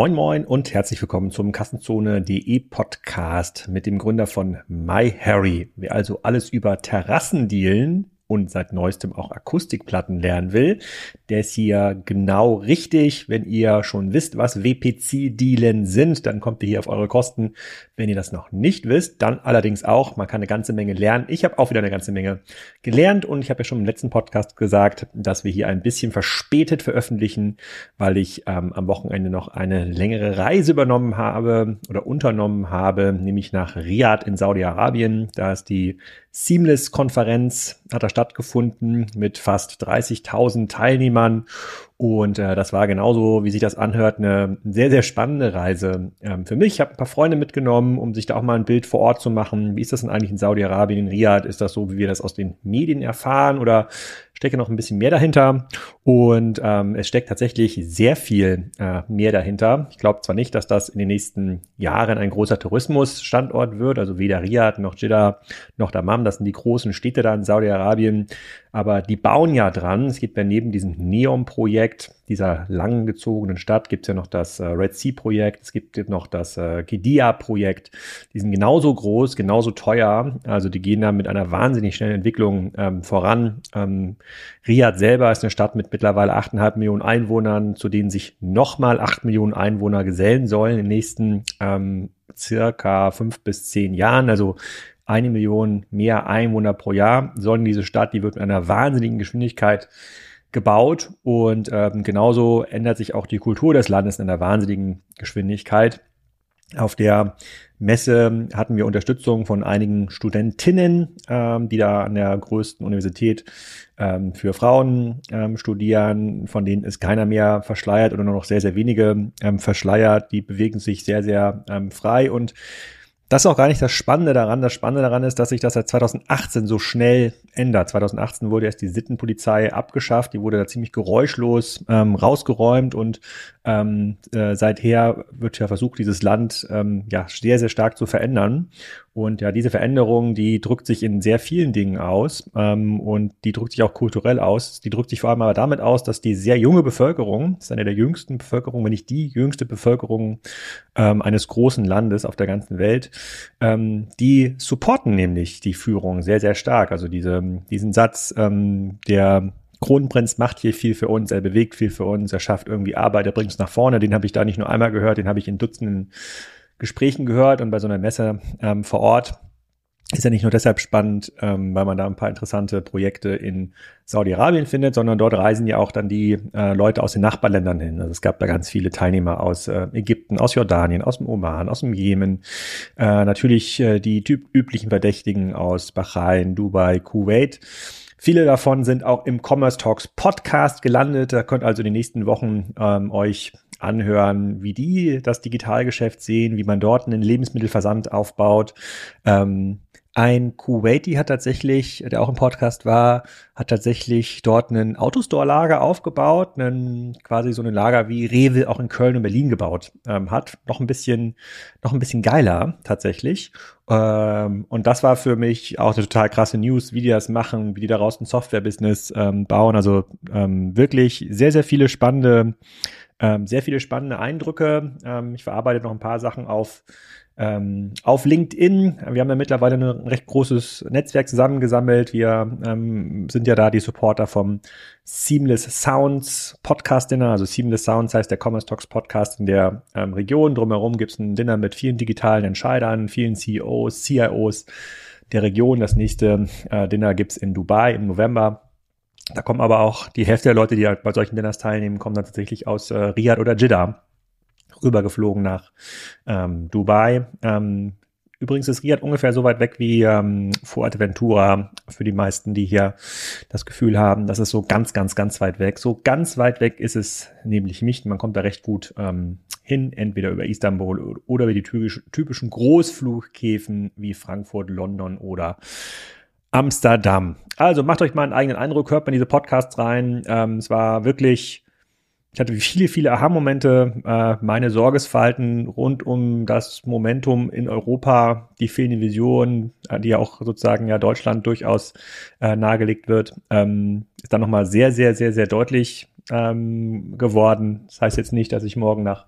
Moin Moin und herzlich willkommen zum Kassenzone.de Podcast mit dem Gründer von MyHarry. Wer also alles über Terrassendealen und seit neuestem auch Akustikplatten lernen will, der ist hier genau richtig. Wenn ihr schon wisst, was WPC-Dealen sind, dann kommt ihr hier auf eure Kosten. Wenn ihr das noch nicht wisst, dann allerdings auch. Man kann eine ganze Menge lernen. Ich habe auch wieder eine ganze Menge gelernt und ich habe ja schon im letzten Podcast gesagt, dass wir hier ein bisschen verspätet veröffentlichen, weil ich ähm, am Wochenende noch eine längere Reise übernommen habe oder unternommen habe, nämlich nach Riyadh in Saudi-Arabien. Da ist die Seamless-Konferenz hat da stattgefunden mit fast 30.000 Teilnehmern und äh, das war genauso, wie sich das anhört, eine sehr, sehr spannende Reise ähm, für mich. Ich habe ein paar Freunde mitgenommen, um sich da auch mal ein Bild vor Ort zu machen. Wie ist das denn eigentlich in Saudi-Arabien, in Riyadh? Ist das so, wie wir das aus den Medien erfahren oder stecke noch ein bisschen mehr dahinter? Und ähm, es steckt tatsächlich sehr viel äh, mehr dahinter. Ich glaube zwar nicht, dass das in den nächsten Jahren ein großer Tourismusstandort wird, also weder Riyadh noch Jeddah noch Dammam, das sind die großen Städte da in Saudi-Arabien, aber die bauen ja dran. Es gibt ja neben diesem Neom-Projekt, dieser langgezogenen Stadt, gibt es ja noch das äh, Red Sea-Projekt, es gibt noch das äh, Gedia-Projekt. Die sind genauso groß, genauso teuer. Also die gehen da mit einer wahnsinnig schnellen Entwicklung ähm, voran. Ähm, Riyadh selber ist eine Stadt mit mittlerweile 8,5 Millionen Einwohnern, zu denen sich nochmal 8 Millionen Einwohner gesellen sollen in den nächsten ähm, circa fünf bis zehn Jahren. Also eine Million mehr Einwohner pro Jahr sollen diese Stadt, die wird mit einer wahnsinnigen Geschwindigkeit gebaut und ähm, genauso ändert sich auch die Kultur des Landes in einer wahnsinnigen Geschwindigkeit. Auf der Messe hatten wir Unterstützung von einigen Studentinnen, ähm, die da an der größten Universität ähm, für Frauen ähm, studieren, von denen ist keiner mehr verschleiert oder nur noch sehr, sehr wenige ähm, verschleiert. Die bewegen sich sehr, sehr ähm, frei und das ist auch gar nicht das Spannende daran. Das Spannende daran ist, dass sich das seit 2018 so schnell ändert. 2018 wurde erst die Sittenpolizei abgeschafft. Die wurde da ziemlich geräuschlos ähm, rausgeräumt und ähm, äh, seither wird ja versucht, dieses Land ähm, ja sehr, sehr stark zu verändern. Und ja, diese Veränderung, die drückt sich in sehr vielen Dingen aus ähm, und die drückt sich auch kulturell aus. Die drückt sich vor allem aber damit aus, dass die sehr junge Bevölkerung, das ist eine der jüngsten Bevölkerungen, wenn nicht die jüngste Bevölkerung ähm, eines großen Landes auf der ganzen Welt, ähm, die supporten nämlich die Führung sehr, sehr stark. Also diese, diesen Satz, ähm, der Kronprinz macht hier viel für uns, er bewegt viel für uns, er schafft irgendwie Arbeit, er bringt uns nach vorne. Den habe ich da nicht nur einmal gehört, den habe ich in Dutzenden Gesprächen gehört und bei so einer Messe ähm, vor Ort ist ja nicht nur deshalb spannend, ähm, weil man da ein paar interessante Projekte in Saudi-Arabien findet, sondern dort reisen ja auch dann die äh, Leute aus den Nachbarländern hin. Also es gab da ganz viele Teilnehmer aus äh, Ägypten, aus Jordanien, aus dem Oman, aus dem Jemen, äh, natürlich äh, die typ üblichen Verdächtigen aus Bahrain, Dubai, Kuwait. Viele davon sind auch im Commerce Talks Podcast gelandet. Da könnt also in den nächsten Wochen ähm, euch anhören, wie die das Digitalgeschäft sehen, wie man dort einen Lebensmittelversand aufbaut. Ähm, ein Kuwaiti hat tatsächlich, der auch im Podcast war, hat tatsächlich dort einen Autostore-Lager aufgebaut, einen, quasi so ein Lager wie Rewe auch in Köln und Berlin gebaut ähm, hat. Noch ein bisschen, noch ein bisschen geiler tatsächlich. Ähm, und das war für mich auch eine total krasse News, wie die das machen, wie die daraus ein Software-Business ähm, bauen. Also ähm, wirklich sehr, sehr viele spannende, ähm, sehr viele spannende Eindrücke. Ähm, ich verarbeite noch ein paar Sachen auf ähm, auf LinkedIn. Wir haben ja mittlerweile ein recht großes Netzwerk zusammengesammelt. Wir ähm, sind ja da die Supporter vom Seamless Sounds Podcast Dinner. Also Seamless Sounds heißt der Commerce Talks Podcast in der ähm, Region. Drumherum gibt es ein Dinner mit vielen digitalen Entscheidern, vielen CEOs, CIOs der Region. Das nächste äh, Dinner gibt's in Dubai im November. Da kommen aber auch die Hälfte der Leute, die halt bei solchen Dinners teilnehmen, kommen dann tatsächlich aus äh, Riyadh oder Jeddah rübergeflogen nach ähm, Dubai. Ähm, übrigens ist Riyadh ungefähr so weit weg wie ähm, Fuerteventura für die meisten, die hier das Gefühl haben, das ist so ganz, ganz, ganz weit weg. So ganz weit weg ist es nämlich nicht. Man kommt da recht gut ähm, hin, entweder über Istanbul oder über die typischen Großflughäfen wie Frankfurt, London oder Amsterdam. Also macht euch mal einen eigenen Eindruck, hört mal diese Podcasts rein. Ähm, es war wirklich ich hatte viele, viele Aha-Momente, äh, meine Sorgesfalten rund um das Momentum in Europa, die fehlende Vision, äh, die ja auch sozusagen ja Deutschland durchaus äh, nahegelegt wird, ähm, ist dann nochmal sehr, sehr, sehr, sehr deutlich ähm, geworden. Das heißt jetzt nicht, dass ich morgen nach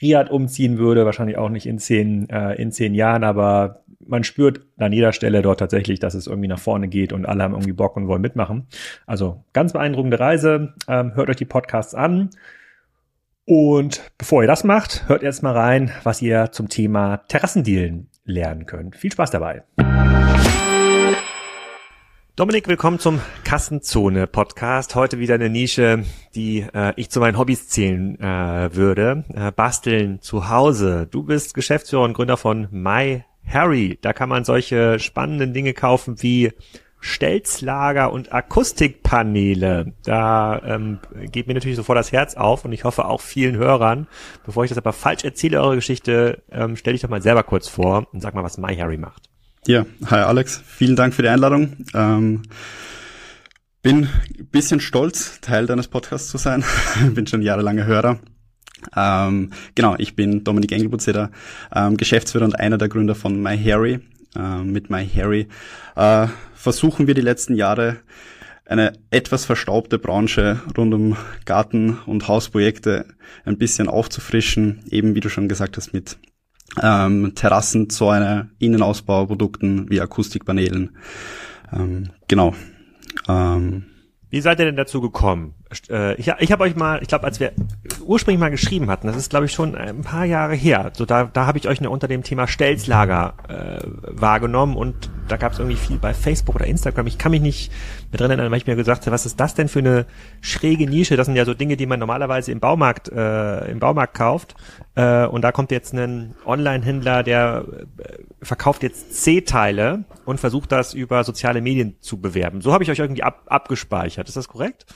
Riyadh umziehen würde, wahrscheinlich auch nicht in zehn, äh, in zehn Jahren, aber man spürt an jeder Stelle dort tatsächlich, dass es irgendwie nach vorne geht und alle haben irgendwie Bock und wollen mitmachen. Also ganz beeindruckende Reise. Ähm, hört euch die Podcasts an. Und bevor ihr das macht, hört erst mal rein, was ihr zum Thema Terrassendealen lernen könnt. Viel Spaß dabei. Dominik, willkommen zum Kassenzone Podcast. Heute wieder eine Nische, die äh, ich zu meinen Hobbys zählen äh, würde. Äh, Basteln zu Hause. Du bist Geschäftsführer und Gründer von My Harry. Da kann man solche spannenden Dinge kaufen wie Stelzlager und Akustikpaneele. Da ähm, geht mir natürlich sofort das Herz auf und ich hoffe auch vielen Hörern. Bevor ich das aber falsch erzähle, eure Geschichte, ähm, stell dich doch mal selber kurz vor und sag mal, was My Harry macht. Ja, hi Alex, vielen Dank für die Einladung. Ähm, bin ein bisschen stolz, Teil deines Podcasts zu sein. bin schon jahrelanger Hörer. Ähm, genau, ich bin Dominik Engelbutzer, ähm, Geschäftsführer und einer der Gründer von MyHarry. Ähm, mit MyHarry äh, versuchen wir die letzten Jahre eine etwas verstaubte Branche rund um Garten- und Hausprojekte ein bisschen aufzufrischen, eben wie du schon gesagt hast, mit ähm, Terrassenzäune, Innenausbauprodukten wie Akustikpaneelen. Ähm, genau. Ähm, wie seid ihr denn dazu gekommen? Äh, ich ich habe euch mal, ich glaube, als wir ursprünglich mal geschrieben hatten, das ist glaube ich schon ein paar Jahre her, so da, da habe ich euch unter dem Thema Stelzlager äh, wahrgenommen und da gab es irgendwie viel bei Facebook oder Instagram. Ich kann mich nicht mehr drin erinnern, weil ich mir gesagt habe, was ist das denn für eine schräge Nische? Das sind ja so Dinge, die man normalerweise im Baumarkt äh, im Baumarkt kauft. Äh, und da kommt jetzt ein Online-Händler, der äh, verkauft jetzt C-Teile und versucht das über soziale Medien zu bewerben. So habe ich euch irgendwie ab, abgespeichert. Ist das korrekt?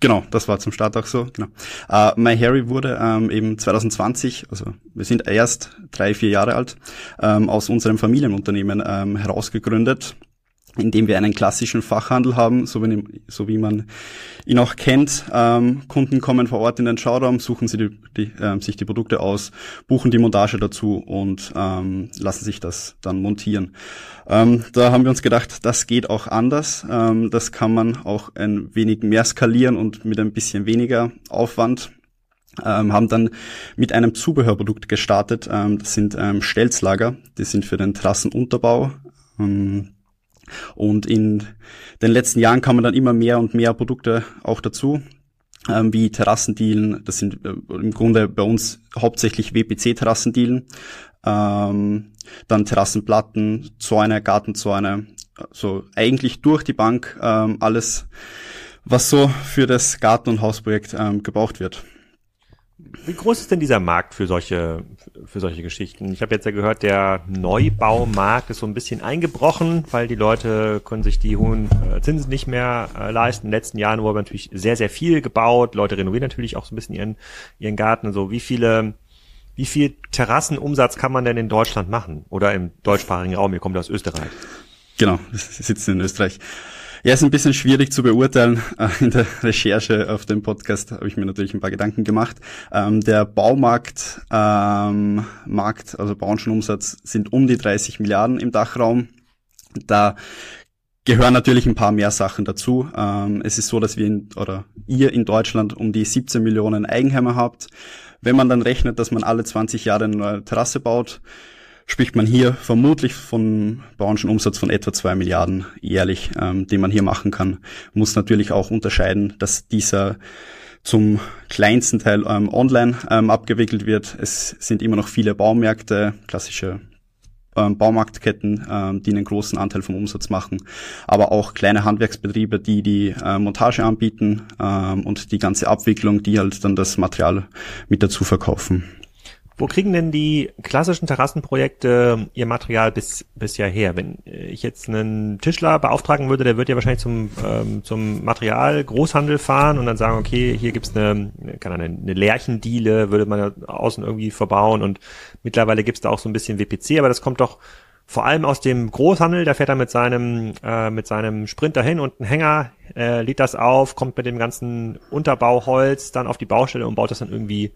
Genau, das war zum Start auch so. Genau. Uh, My Harry wurde ähm, eben 2020, also wir sind erst drei, vier Jahre alt, ähm, aus unserem Familienunternehmen ähm, herausgegründet indem wir einen klassischen Fachhandel haben, so wie, so wie man ihn auch kennt. Ähm, Kunden kommen vor Ort in den Schauraum, suchen sie die, die, äh, sich die Produkte aus, buchen die Montage dazu und ähm, lassen sich das dann montieren. Ähm, da haben wir uns gedacht, das geht auch anders. Ähm, das kann man auch ein wenig mehr skalieren und mit ein bisschen weniger Aufwand. Ähm, haben dann mit einem Zubehörprodukt gestartet. Ähm, das sind ähm, Stelzlager. Die sind für den Trassenunterbau. Ähm, und in den letzten Jahren kamen dann immer mehr und mehr Produkte auch dazu, ähm, wie Terrassendielen. Das sind äh, im Grunde bei uns hauptsächlich WPC-Terrassendielen. Ähm, dann Terrassenplatten, Zäune, Gartenzäune. So eigentlich durch die Bank alles, was so für das Garten- und Hausprojekt gebraucht wird. Wie groß ist denn dieser Markt für solche, für solche Geschichten? Ich habe jetzt ja gehört, der Neubaumarkt ist so ein bisschen eingebrochen, weil die Leute können sich die hohen äh, Zinsen nicht mehr äh, leisten. In den letzten Jahren wurde natürlich sehr, sehr viel gebaut. Leute renovieren natürlich auch so ein bisschen ihren, ihren Garten. So, wie viele, wie viel Terrassenumsatz kann man denn in Deutschland machen? Oder im deutschsprachigen Raum? Ihr kommt aus Österreich. Genau, wir sitzen in Österreich. Ja, ist ein bisschen schwierig zu beurteilen. Äh, in der Recherche auf dem Podcast habe ich mir natürlich ein paar Gedanken gemacht. Ähm, der Baumarkt, ähm, Markt, also Branchenumsatz sind um die 30 Milliarden im Dachraum. Da gehören natürlich ein paar mehr Sachen dazu. Ähm, es ist so, dass wir in, oder ihr in Deutschland um die 17 Millionen Eigenheime habt. Wenn man dann rechnet, dass man alle 20 Jahre eine neue Terrasse baut, spricht man hier vermutlich von Branchenumsatz von etwa zwei Milliarden jährlich, ähm, den man hier machen kann. Muss natürlich auch unterscheiden, dass dieser zum kleinsten Teil ähm, online ähm, abgewickelt wird. Es sind immer noch viele Baumärkte, klassische ähm, Baumarktketten, ähm, die einen großen Anteil vom Umsatz machen, aber auch kleine Handwerksbetriebe, die die äh, Montage anbieten ähm, und die ganze Abwicklung, die halt dann das Material mit dazu verkaufen. Wo kriegen denn die klassischen Terrassenprojekte ihr Material bis, bisher her? Wenn ich jetzt einen Tischler beauftragen würde, der wird ja wahrscheinlich zum, ähm, zum Material Großhandel fahren und dann sagen, okay, hier gibt's eine, keine Ahnung, eine Lärchendiele, würde man ja außen irgendwie verbauen und mittlerweile gibt's da auch so ein bisschen WPC, aber das kommt doch vor allem aus dem Großhandel, da fährt er mit seinem, äh, mit seinem Sprinter hin und ein Hänger, äh, lädt das auf, kommt mit dem ganzen Unterbauholz dann auf die Baustelle und baut das dann irgendwie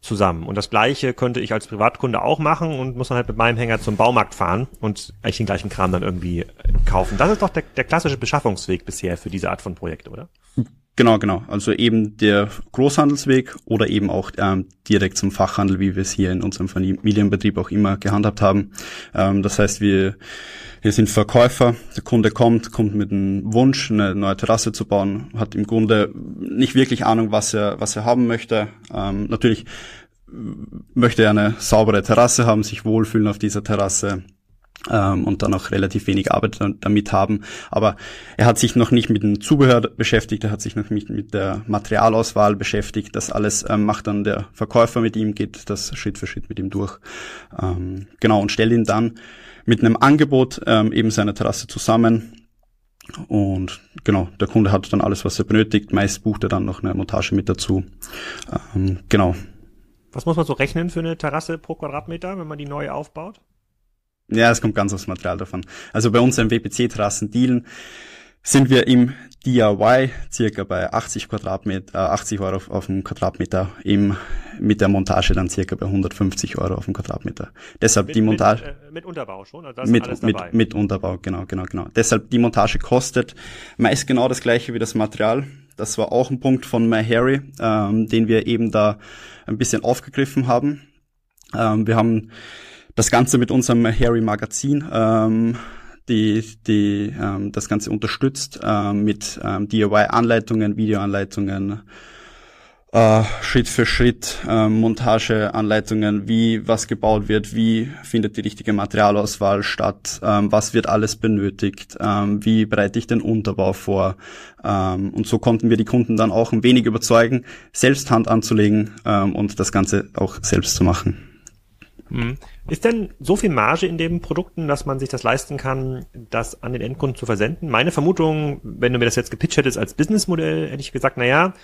zusammen. Und das gleiche könnte ich als Privatkunde auch machen und muss dann halt mit meinem Hänger zum Baumarkt fahren und eigentlich den gleichen Kram dann irgendwie kaufen. Das ist doch der, der klassische Beschaffungsweg bisher für diese Art von Projekte, oder? Genau, genau. Also eben der Großhandelsweg oder eben auch ähm, direkt zum Fachhandel, wie wir es hier in unserem Familienbetrieb auch immer gehandhabt haben. Ähm, das heißt, wir, wir sind Verkäufer. Der Kunde kommt, kommt mit einem Wunsch, eine neue Terrasse zu bauen, hat im Grunde nicht wirklich Ahnung, was er, was er haben möchte. Ähm, natürlich möchte er eine saubere Terrasse haben, sich wohlfühlen auf dieser Terrasse ähm, und dann auch relativ wenig Arbeit damit haben. Aber er hat sich noch nicht mit dem Zubehör beschäftigt, er hat sich noch nicht mit der Materialauswahl beschäftigt. Das alles ähm, macht dann der Verkäufer mit ihm, geht das Schritt für Schritt mit ihm durch. Ähm, genau, und stellt ihn dann mit einem Angebot ähm, eben seiner Terrasse zusammen. Und genau, der Kunde hat dann alles, was er benötigt. Meist bucht er dann noch eine Montage mit dazu. Ähm, genau. Was muss man so rechnen für eine Terrasse pro Quadratmeter, wenn man die neu aufbaut? Ja, es kommt ganz aufs Material davon. Also bei unseren WPC-Terrassen-Dealen sind wir im DIY circa bei 80 Quadratmeter, äh, 80 Euro auf, auf dem Quadratmeter, im, mit der Montage dann circa bei 150 Euro auf dem Quadratmeter. Deshalb mit, die Montage. Mit, äh, mit Unterbau schon, also mit, mit, mit Unterbau, genau, genau, genau. Deshalb die Montage kostet meist genau das gleiche wie das Material. Das war auch ein Punkt von MyHarry, ähm, den wir eben da ein bisschen aufgegriffen haben. Ähm, wir haben das Ganze mit unserem Harry Magazin, ähm, die, die ähm, das Ganze unterstützt ähm, mit ähm, DIY-Anleitungen, Videoanleitungen, äh, Schritt für Schritt äh, Montageanleitungen, wie was gebaut wird, wie findet die richtige Materialauswahl statt, ähm, was wird alles benötigt, ähm, wie bereite ich den Unterbau vor. Ähm, und so konnten wir die Kunden dann auch ein wenig überzeugen, selbst Hand anzulegen ähm, und das Ganze auch selbst zu machen. Mhm. Ist denn so viel Marge in den Produkten, dass man sich das leisten kann, das an den Endkunden zu versenden? Meine Vermutung, wenn du mir das jetzt gepitcht hättest als Businessmodell, hätte ich gesagt, na ja,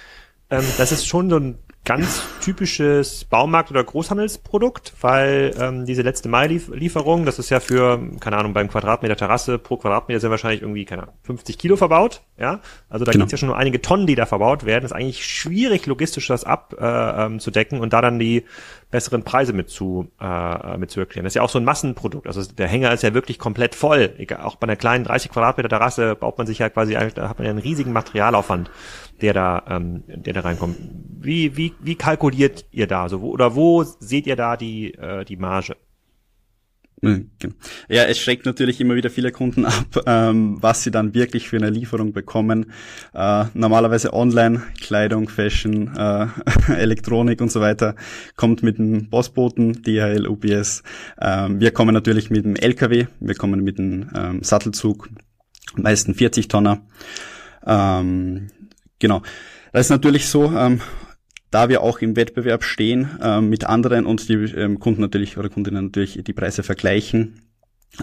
ähm, das ist schon so ein ganz typisches Baumarkt- oder Großhandelsprodukt, weil ähm, diese letzte Mai-Lieferung, das ist ja für, keine Ahnung, beim Quadratmeter Terrasse pro Quadratmeter sind wahrscheinlich irgendwie, keine Ahnung, 50 Kilo verbaut. Ja, also da genau. gibt's ja schon nur einige Tonnen, die da verbaut werden. Ist eigentlich schwierig, logistisch das abzudecken äh, ähm, und da dann die besseren Preise mit zu, äh, mit zu erklären. Das ist ja auch so ein Massenprodukt. Also der Hänger ist ja wirklich komplett voll. Egal, auch bei einer kleinen 30 Quadratmeter Terrasse baut man sich ja quasi, da hat man ja einen riesigen Materialaufwand der da, ähm, der da reinkommt. Wie, wie, wie kalkuliert ihr da? So, wo, oder wo seht ihr da die, äh, die Marge? Genau. Ja, es schreckt natürlich immer wieder viele Kunden ab, ähm, was sie dann wirklich für eine Lieferung bekommen. Äh, normalerweise online, Kleidung, Fashion, äh, Elektronik und so weiter, kommt mit dem Postboten, DHL, UPS. Ähm, wir kommen natürlich mit dem LKW, wir kommen mit dem ähm, Sattelzug, meisten 40 Tonner. Ähm, Genau. Das ist natürlich so, ähm, da wir auch im Wettbewerb stehen ähm, mit anderen und die ähm, Kunden natürlich oder Kundinnen natürlich die Preise vergleichen,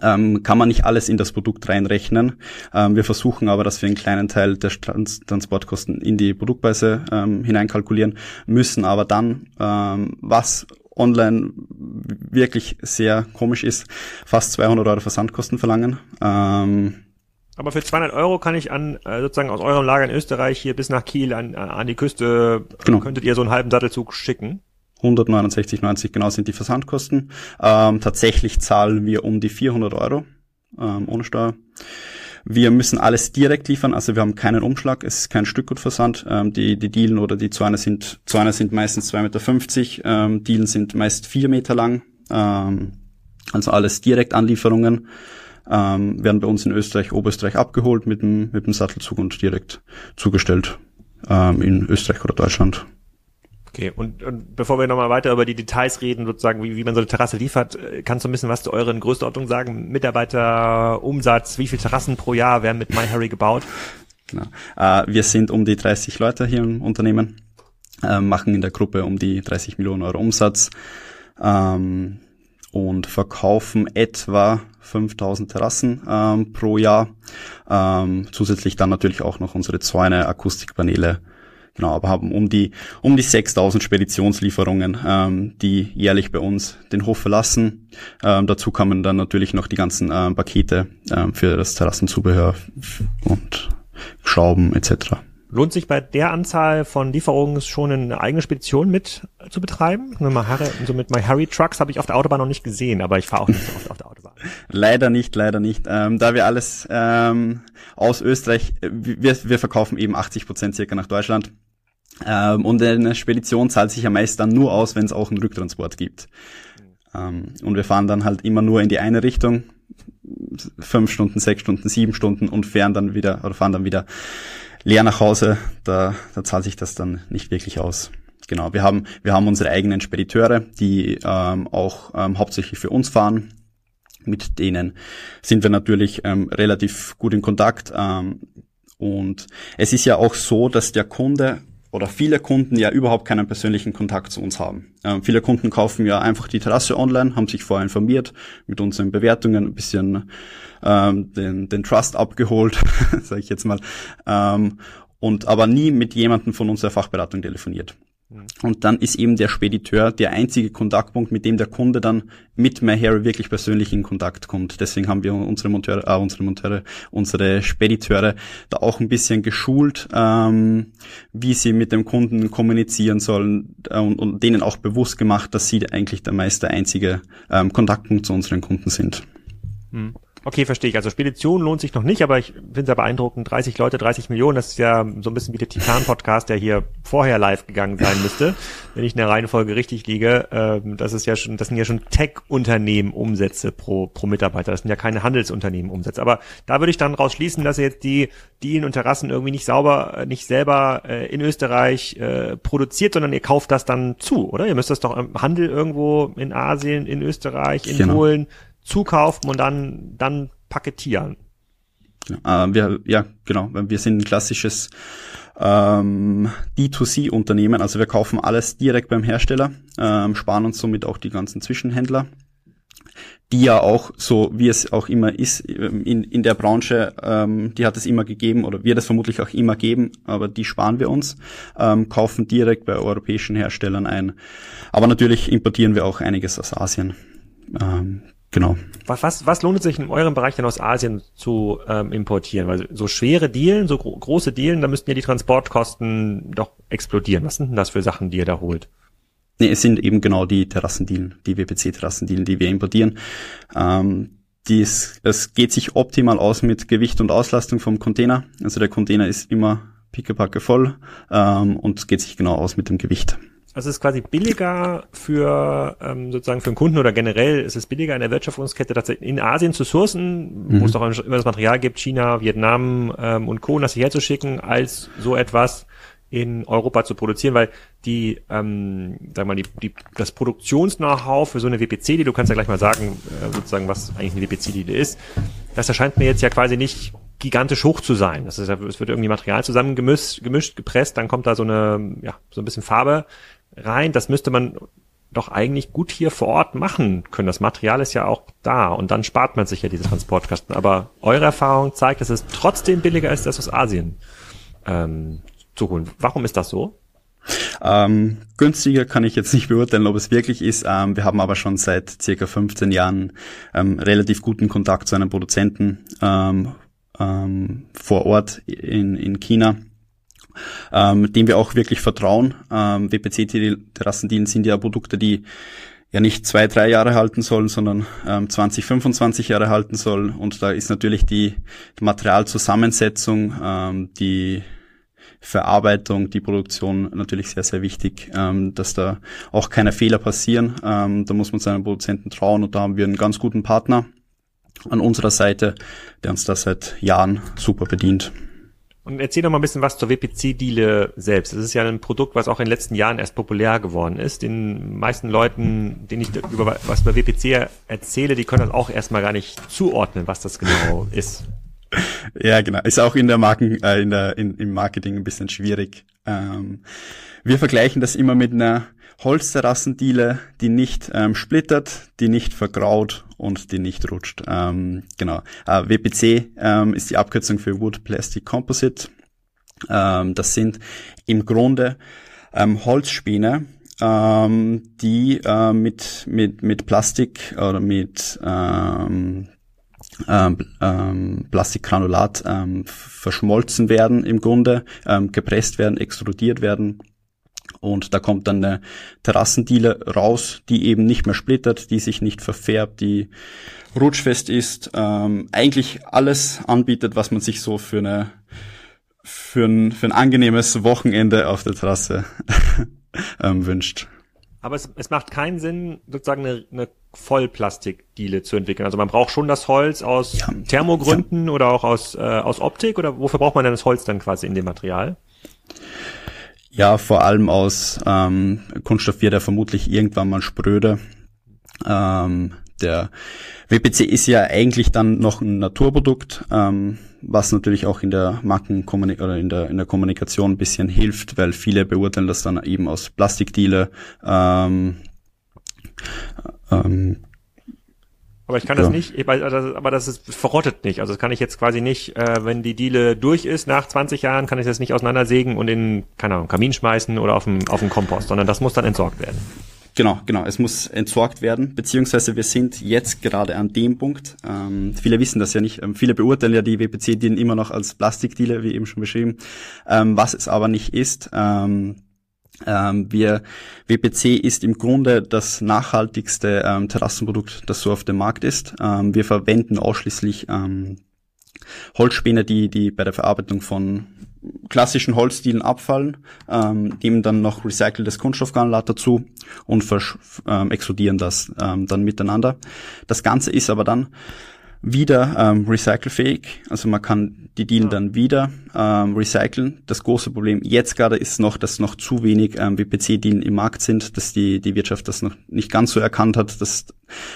ähm, kann man nicht alles in das Produkt reinrechnen. Ähm, wir versuchen aber, dass wir einen kleinen Teil der Trans Transportkosten in die Produktpreise ähm, hineinkalkulieren, müssen aber dann, ähm, was online wirklich sehr komisch ist, fast 200 Euro Versandkosten verlangen. Ähm, aber für 200 Euro kann ich an äh, sozusagen aus eurem Lager in Österreich hier bis nach Kiel an, an die Küste genau. könntet ihr so einen halben Sattelzug schicken. 169,90 genau sind die Versandkosten. Ähm, tatsächlich zahlen wir um die 400 Euro ähm, ohne Steuer. Wir müssen alles direkt liefern, also wir haben keinen Umschlag, es ist kein Stückgutversand. Ähm, die, die Dielen oder die Zäune sind, Zäune sind meistens 2,50 Meter, ähm, Dielen sind meist 4 Meter lang. Ähm, also alles direkt Anlieferungen ähm, werden bei uns in Österreich, Oberösterreich abgeholt mit dem, mit dem Sattelzug und direkt zugestellt ähm, in Österreich oder Deutschland. Okay, und, und bevor wir nochmal weiter über die Details reden, sozusagen, wie, wie man so eine Terrasse liefert, äh, kannst du ein bisschen was zu euren Größenordnung sagen? Mitarbeiter, Umsatz, wie viele Terrassen pro Jahr werden mit MyHarry gebaut? Genau. Äh, wir sind um die 30 Leute hier im Unternehmen, äh, machen in der Gruppe um die 30 Millionen Euro Umsatz. Ähm, und verkaufen etwa 5000 Terrassen ähm, pro Jahr. Ähm, zusätzlich dann natürlich auch noch unsere Zäune, Akustikpaneele. Genau, aber haben um die um die 6000 Speditionslieferungen, ähm, die jährlich bei uns den Hof verlassen. Ähm, dazu kommen dann natürlich noch die ganzen ähm, Pakete ähm, für das Terrassenzubehör und Schrauben etc. Lohnt sich bei der Anzahl von Lieferungen schon eine eigene Spedition mit zu betreiben? So mit My Harry Trucks habe ich auf der Autobahn noch nicht gesehen, aber ich fahre auch nicht so oft auf der Autobahn. Leider nicht, leider nicht. Ähm, da wir alles ähm, aus Österreich, wir, wir verkaufen eben 80 Prozent circa nach Deutschland. Ähm, und eine Spedition zahlt sich ja meist dann nur aus, wenn es auch einen Rücktransport gibt. Ähm, und wir fahren dann halt immer nur in die eine Richtung, fünf Stunden, sechs Stunden, sieben Stunden und fahren dann wieder oder fahren dann wieder leer nach Hause. Da, da zahlt sich das dann nicht wirklich aus. Genau, wir haben wir haben unsere eigenen Spediteure, die ähm, auch ähm, hauptsächlich für uns fahren. Mit denen sind wir natürlich ähm, relativ gut in Kontakt. Ähm, und es ist ja auch so, dass der Kunde oder viele Kunden ja überhaupt keinen persönlichen Kontakt zu uns haben. Ähm, viele Kunden kaufen ja einfach die Terrasse online, haben sich vorher informiert, mit unseren Bewertungen ein bisschen ähm, den, den Trust abgeholt, sage ich jetzt mal, ähm, und aber nie mit jemandem von unserer Fachberatung telefoniert. Mhm. Und dann ist eben der Spediteur der einzige Kontaktpunkt, mit dem der Kunde dann mit MyHarry wirklich persönlich in Kontakt kommt. Deswegen haben wir unsere Monteure, äh, unsere Monteure, unsere Spediteure da auch ein bisschen geschult, ähm, wie sie mit dem Kunden kommunizieren sollen äh, und, und, denen auch bewusst gemacht, dass sie eigentlich der meist der einzige ähm, Kontaktpunkt zu unseren Kunden sind. Hm. Okay, verstehe ich. Also Spedition lohnt sich noch nicht, aber ich finde es ja beeindruckend. 30 Leute, 30 Millionen, das ist ja so ein bisschen wie der Titan-Podcast, der hier vorher live gegangen sein müsste, wenn ich in der Reihenfolge richtig liege. Ähm, das ist ja schon, das sind ja schon Tech-Unternehmen Umsätze pro, pro Mitarbeiter. Das sind ja keine Handelsunternehmen Umsätze. Aber da würde ich dann rausschließen, dass ihr jetzt die Dielen und Terrassen irgendwie nicht sauber, äh, nicht selber äh, in Österreich äh, produziert, sondern ihr kauft das dann zu, oder? Ihr müsst das doch im Handel irgendwo in Asien, in Österreich, in genau. Polen zukaufen und dann, dann paketieren. Äh, wir, ja, genau. Wir sind ein klassisches ähm, D2C-Unternehmen. Also wir kaufen alles direkt beim Hersteller, ähm, sparen uns somit auch die ganzen Zwischenhändler die ja auch so, wie es auch immer ist, ähm, in, in der Branche, ähm, die hat es immer gegeben oder wird es vermutlich auch immer geben, aber die sparen wir uns, ähm, kaufen direkt bei europäischen Herstellern ein. Aber natürlich importieren wir auch einiges aus Asien. Ähm, Genau. Was, was, lohnt es sich in eurem Bereich denn aus Asien zu ähm, importieren? Weil so schwere Dealen, so gro große Dealen, da müssten ja die Transportkosten doch explodieren. Was sind denn das für Sachen, die ihr da holt? Nee, es sind eben genau die Terrassendealen, die WPC-Terrassendealen, die wir importieren. Ähm, dies, es geht sich optimal aus mit Gewicht und Auslastung vom Container. Also der Container ist immer pickepacke voll ähm, und es geht sich genau aus mit dem Gewicht. Also es ist quasi billiger für ähm, sozusagen für einen Kunden oder generell ist es billiger in der Wertschöpfungskette tatsächlich in Asien zu sourcen, mhm. wo es doch immer das Material gibt, China, Vietnam ähm, und Co. das hierher zu schicken, als so etwas in Europa zu produzieren, weil die, ähm, sag mal, die, die, das Produktions-Know-how für so eine WPC, die du kannst ja gleich mal sagen, äh, sozusagen, was eigentlich eine WPC, die ist, das erscheint mir jetzt ja quasi nicht gigantisch hoch zu sein. Das ist, es wird irgendwie Material zusammengemischt, gemischt, gepresst, dann kommt da so eine, ja, so ein bisschen Farbe rein. Das müsste man doch eigentlich gut hier vor Ort machen können. Das Material ist ja auch da und dann spart man sich ja diese Transportkosten. Aber eure Erfahrung zeigt, dass es trotzdem billiger ist, das aus Asien ähm, zu holen. Warum ist das so? Ähm, günstiger kann ich jetzt nicht beurteilen, ob es wirklich ist. Ähm, wir haben aber schon seit circa 15 Jahren ähm, relativ guten Kontakt zu einem Produzenten ähm, ähm, vor Ort in, in China ähm, dem wir auch wirklich vertrauen. Ähm, WPC-Terrassendielen sind ja Produkte, die ja nicht zwei, drei Jahre halten sollen, sondern ähm, 20, 25 Jahre halten sollen. Und da ist natürlich die, Materialzusammensetzung, ähm, die Verarbeitung, die Produktion natürlich sehr, sehr wichtig, ähm, dass da auch keine Fehler passieren. Ähm, da muss man seinen Produzenten trauen und da haben wir einen ganz guten Partner an unserer Seite, der uns da seit Jahren super bedient. Und erzähl doch mal ein bisschen was zur WPC-Diele selbst. Es ist ja ein Produkt, was auch in den letzten Jahren erst populär geworden ist. Den meisten Leuten, denen ich über was über WPC erzähle, die können das auch erstmal gar nicht zuordnen, was das genau ist. Ja, genau. Ist auch in der Marken, äh, in der, in, im Marketing ein bisschen schwierig. Ähm, wir vergleichen das immer mit einer Holzterrassendiele, die nicht ähm, splittert, die nicht vergraut und die nicht rutscht. Ähm, genau. Äh, WPC ähm, ist die Abkürzung für Wood Plastic Composite. Ähm, das sind im Grunde ähm, Holzspäne, ähm, die äh, mit, mit, mit Plastik oder mit ähm, ähm, ähm, Plastikgranulat ähm, verschmolzen werden im Grunde, ähm, gepresst werden, extrudiert werden Und da kommt dann eine Terrassendiele raus, die eben nicht mehr splittert, die sich nicht verfärbt, die rutschfest ist, ähm, eigentlich alles anbietet, was man sich so für eine für ein, für ein angenehmes Wochenende auf der Terrasse ähm, wünscht. Aber es, es macht keinen Sinn, sozusagen eine, eine Vollplastikdiele zu entwickeln. Also man braucht schon das Holz aus ja. Thermogründen ja. oder auch aus, äh, aus Optik oder wofür braucht man denn das Holz dann quasi in dem Material? Ja, vor allem aus ähm, Kunststoff wird er vermutlich irgendwann mal spröde. Ähm, der WPC ist ja eigentlich dann noch ein Naturprodukt, ähm, was natürlich auch in der Markenkommunikation oder in der, in der Kommunikation ein bisschen hilft, weil viele beurteilen das dann eben aus Plastikdiele. Ähm, ähm, aber ich kann ja. das nicht, aber das ist, verrottet nicht. Also das kann ich jetzt quasi nicht, äh, wenn die Diele durch ist nach 20 Jahren, kann ich das nicht auseinandersägen und in, keine Ahnung, Kamin schmeißen oder auf den, auf den Kompost, sondern das muss dann entsorgt werden. Genau, genau. Es muss entsorgt werden, beziehungsweise wir sind jetzt gerade an dem Punkt. Ähm, viele wissen das ja nicht. Ähm, viele beurteilen ja die WPC-Dielen immer noch als Plastikdiele, wie eben schon beschrieben. Ähm, was es aber nicht ist. Ähm, wir, WPC ist im Grunde das nachhaltigste ähm, Terrassenprodukt, das so auf dem Markt ist. Ähm, wir verwenden ausschließlich ähm, Holzspäne, die, die bei der Verarbeitung von klassischen Holzstilen abfallen, ähm, nehmen dann noch recyceltes Kunststoffgranulat dazu und ähm, explodieren das ähm, dann miteinander. Das Ganze ist aber dann wieder ähm, recycelfähig. Also man kann die Dielen ja. dann wieder ähm, recyceln. Das große Problem jetzt gerade ist noch, dass noch zu wenig ähm, WPC-Dielen im Markt sind, dass die, die Wirtschaft das noch nicht ganz so erkannt hat, dass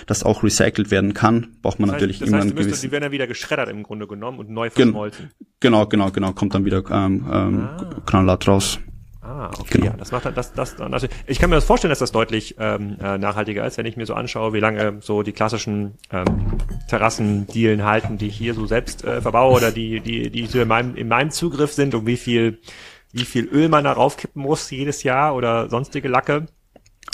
das auch recycelt werden kann. Braucht man das heißt, natürlich das immer heißt, einen gewissen... Die werden dann wieder geschreddert im Grunde genommen und neu verschmolzen. Gen genau, genau, genau. Kommt dann wieder ähm, ähm, ah. Granulat raus. Ah, okay, genau. ja, das macht das, das, das, also ich kann mir das vorstellen, dass das deutlich ähm, äh, nachhaltiger ist, wenn ich mir so anschaue, wie lange so die klassischen ähm, Terrassendielen halten, die ich hier so selbst äh, verbaue oder die, die, die so in meinem, in meinem Zugriff sind und wie viel, wie viel Öl man da raufkippen muss jedes Jahr oder sonstige Lacke.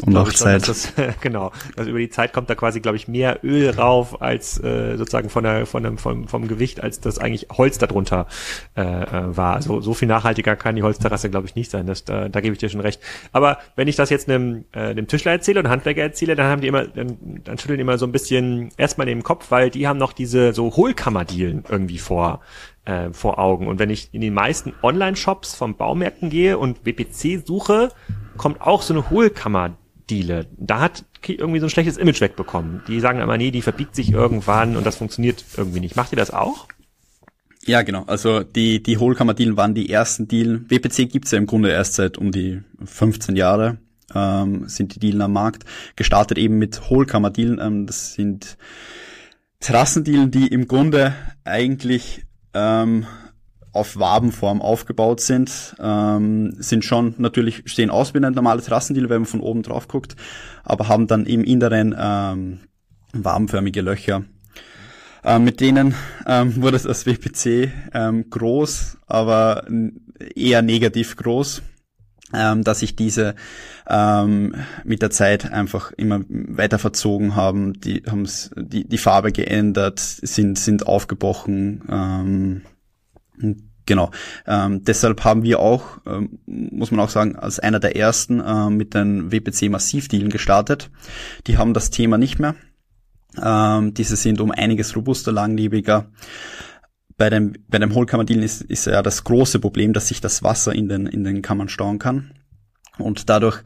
Und auch Zeit. Das, genau. Also über die Zeit kommt da quasi, glaube ich, mehr Öl rauf als äh, sozusagen von der, von dem, vom, vom Gewicht, als das eigentlich Holz darunter äh, äh, war. Also so viel nachhaltiger kann die Holzterrasse, glaube ich, nicht sein. Das, da, da gebe ich dir schon recht. Aber wenn ich das jetzt einem, äh, dem Tischler erzähle und Handwerker erzähle, dann haben die immer, dann, dann schütteln die immer so ein bisschen erstmal den Kopf, weil die haben noch diese so Hohlkammerdielen irgendwie vor äh, vor Augen. Und wenn ich in den meisten Online-Shops von Baumärkten gehe und WPC suche, kommt auch so eine Hohlkammer Diele. Da hat irgendwie so ein schlechtes Image wegbekommen. Die sagen immer, nee, die verbiegt sich irgendwann und das funktioniert irgendwie nicht. Macht ihr das auch? Ja, genau. Also die, die Hohlkammer-Dealen waren die ersten Dealen. WPC gibt's ja im Grunde erst seit um die 15 Jahre ähm, sind die Dealen am Markt. Gestartet eben mit Hohlkammer-Dealen. Ähm, das sind Terrassendealen, die im Grunde eigentlich ähm, auf Wabenform aufgebaut sind, ähm, sind schon natürlich, stehen aus wie eine normale Terrassendiele, wenn man von oben drauf guckt, aber haben dann im Inneren ähm, wabenförmige Löcher. Äh, mit denen ähm, wurde das WPC ähm, groß, aber eher negativ groß, ähm, dass sich diese ähm, mit der Zeit einfach immer weiter verzogen haben, die haben die, die Farbe geändert, sind, sind aufgebrochen, ähm, Genau. Ähm, deshalb haben wir auch, ähm, muss man auch sagen, als einer der ersten äh, mit den WPC Massivdealen gestartet. Die haben das Thema nicht mehr. Ähm, diese sind um einiges robuster, langlebiger. Bei dem, bei dem Hohlkammerdielen ist, ist ja das große Problem, dass sich das Wasser in den, in den Kammern stauen kann. Und dadurch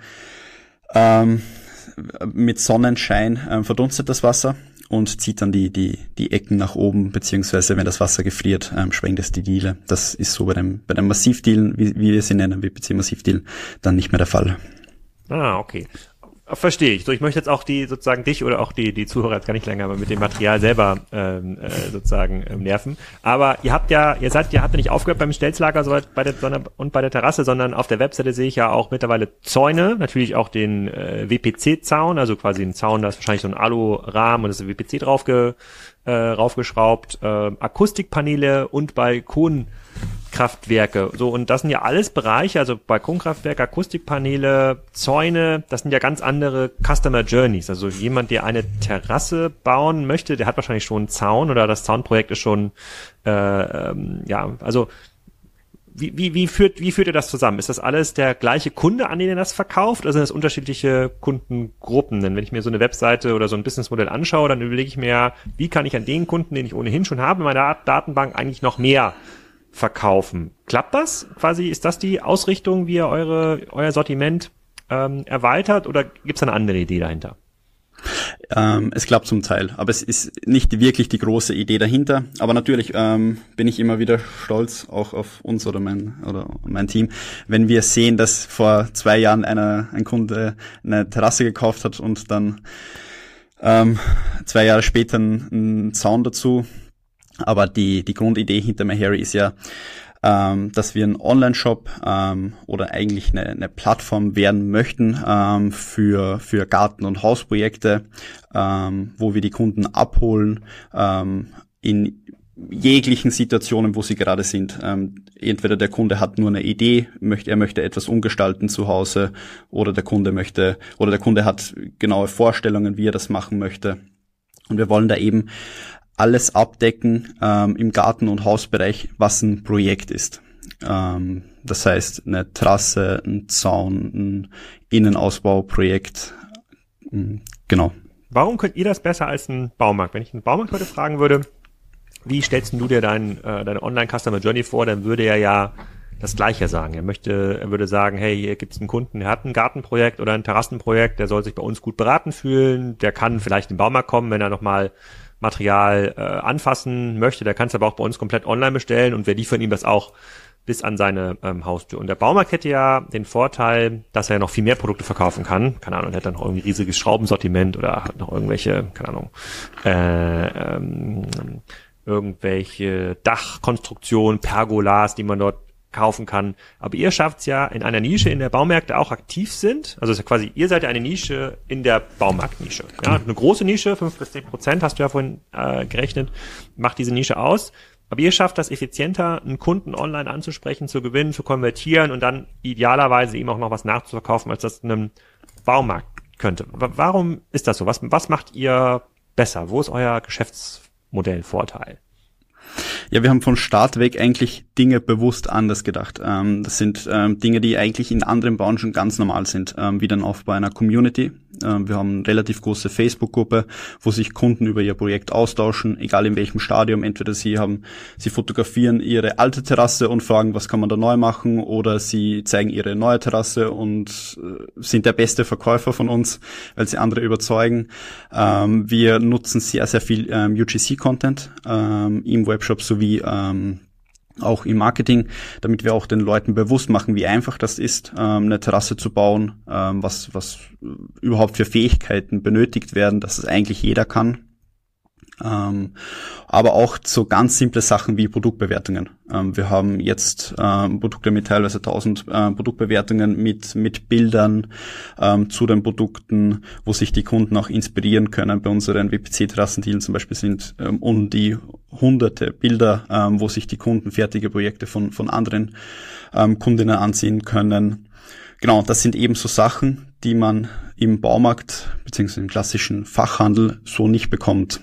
ähm, mit Sonnenschein ähm, verdunstet das Wasser und zieht dann die, die, die Ecken nach oben, beziehungsweise wenn das Wasser gefriert, ähm, schwenkt es die Diele. Das ist so bei dem, bei dem Massivdeal, wie, wie wir sie nennen, WPC Massivdeal, dann nicht mehr der Fall. Ah, okay. Verstehe ich. So, ich möchte jetzt auch die sozusagen dich oder auch die die Zuhörer jetzt gar nicht länger mit dem Material selber ähm, äh, sozusagen ähm, nerven. Aber ihr habt ja, ihr seid, ihr habt ja nicht aufgehört beim Stelzlager soweit bei der sondern, und bei der Terrasse, sondern auf der Webseite sehe ich ja auch mittlerweile Zäune, natürlich auch den äh, WPC-Zaun, also quasi ein Zaun, da ist wahrscheinlich so ein Alu-Rahmen und ist WPC draufge, äh, raufgeschraubt, äh, Akustikpaneele und Balkon Kraftwerke. So, und das sind ja alles Bereiche, also Balkonkraftwerke, Akustikpaneele, Zäune, das sind ja ganz andere Customer Journeys. Also jemand, der eine Terrasse bauen möchte, der hat wahrscheinlich schon einen Zaun oder das Zaunprojekt ist schon, äh, ähm, ja, also wie, wie, wie, führt, wie führt ihr das zusammen? Ist das alles der gleiche Kunde, an den ihr das verkauft, oder sind das unterschiedliche Kundengruppen? Denn wenn ich mir so eine Webseite oder so ein Businessmodell anschaue, dann überlege ich mir, wie kann ich an den Kunden, den ich ohnehin schon habe in meiner Datenbank, eigentlich noch mehr verkaufen? Klappt das quasi? Ist das die Ausrichtung, wie ihr eure, euer Sortiment ähm, erweitert, oder gibt es eine andere Idee dahinter? Ähm, es klappt zum Teil, aber es ist nicht wirklich die große Idee dahinter. Aber natürlich ähm, bin ich immer wieder stolz auch auf uns oder mein oder mein Team, wenn wir sehen, dass vor zwei Jahren einer, ein Kunde eine Terrasse gekauft hat und dann ähm, zwei Jahre später einen Zaun dazu. Aber die die Grundidee hinter Harry ist ja ähm, dass wir ein Online-Shop ähm, oder eigentlich eine, eine Plattform werden möchten ähm, für, für Garten- und Hausprojekte, ähm, wo wir die Kunden abholen ähm, in jeglichen Situationen, wo sie gerade sind. Ähm, entweder der Kunde hat nur eine Idee, möchte, er möchte etwas umgestalten zu Hause oder der Kunde möchte oder der Kunde hat genaue Vorstellungen, wie er das machen möchte. Und wir wollen da eben alles abdecken ähm, im Garten- und Hausbereich, was ein Projekt ist. Ähm, das heißt, eine Trasse, ein Zaun, ein Innenausbauprojekt. Mm, genau. Warum könnt ihr das besser als ein Baumarkt? Wenn ich einen Baumarkt heute fragen würde, wie stellst du dir dein, äh, deine Online-Customer Journey vor, dann würde er ja das Gleiche sagen. Er möchte, er würde sagen, hey, hier gibt's einen Kunden, der hat ein Gartenprojekt oder ein Terrassenprojekt, der soll sich bei uns gut beraten fühlen, der kann vielleicht in den Baumarkt kommen, wenn er nochmal Material äh, anfassen möchte, der kann es aber auch bei uns komplett online bestellen und wir liefern ihm das auch bis an seine ähm, Haustür. Und der Baumarkt hätte ja den Vorteil, dass er noch viel mehr Produkte verkaufen kann. Keine Ahnung, er hat dann noch irgendwie riesiges Schraubensortiment oder hat noch irgendwelche, keine Ahnung, äh, ähm, irgendwelche Dachkonstruktionen, Pergolas, die man dort kaufen kann. Aber ihr schafft es ja in einer Nische, in der Baumärkte auch aktiv sind. Also ist ja quasi, ihr seid ja eine Nische in der Baumarktnische. Ja, eine große Nische, fünf bis zehn Prozent, hast du ja vorhin äh, gerechnet, macht diese Nische aus. Aber ihr schafft das effizienter, einen Kunden online anzusprechen, zu gewinnen, zu konvertieren und dann idealerweise ihm auch noch was nachzuverkaufen, als das in einem Baumarkt könnte. Warum ist das so? Was, was macht ihr besser? Wo ist euer Geschäftsmodellvorteil? Ja, wir haben von Start weg eigentlich Dinge bewusst anders gedacht. Ähm, das sind ähm, Dinge, die eigentlich in anderen Branchen ganz normal sind, ähm, wie dann auch bei einer Community. Ähm, wir haben eine relativ große Facebook-Gruppe, wo sich Kunden über ihr Projekt austauschen, egal in welchem Stadium. Entweder sie haben, sie fotografieren ihre alte Terrasse und fragen, was kann man da neu machen, oder sie zeigen ihre neue Terrasse und äh, sind der beste Verkäufer von uns, weil sie andere überzeugen. Ähm, wir nutzen sehr, sehr viel ähm, UGC-Content im Webshop sowie auch im Marketing, damit wir auch den Leuten bewusst machen, wie einfach das ist, ähm, eine Terrasse zu bauen, ähm, was, was überhaupt für Fähigkeiten benötigt werden, dass es eigentlich jeder kann. Ähm, aber auch so ganz simple Sachen wie Produktbewertungen. Ähm, wir haben jetzt ähm, Produkte mit teilweise 1000 äh, Produktbewertungen mit, mit Bildern ähm, zu den Produkten, wo sich die Kunden auch inspirieren können. Bei unseren WPC-Terrassendealen zum Beispiel sind ähm, um die hunderte Bilder, ähm, wo sich die Kunden fertige Projekte von, von anderen Kundinnen ansehen können. Genau, das sind eben so Sachen, die man im Baumarkt bzw. im klassischen Fachhandel so nicht bekommt.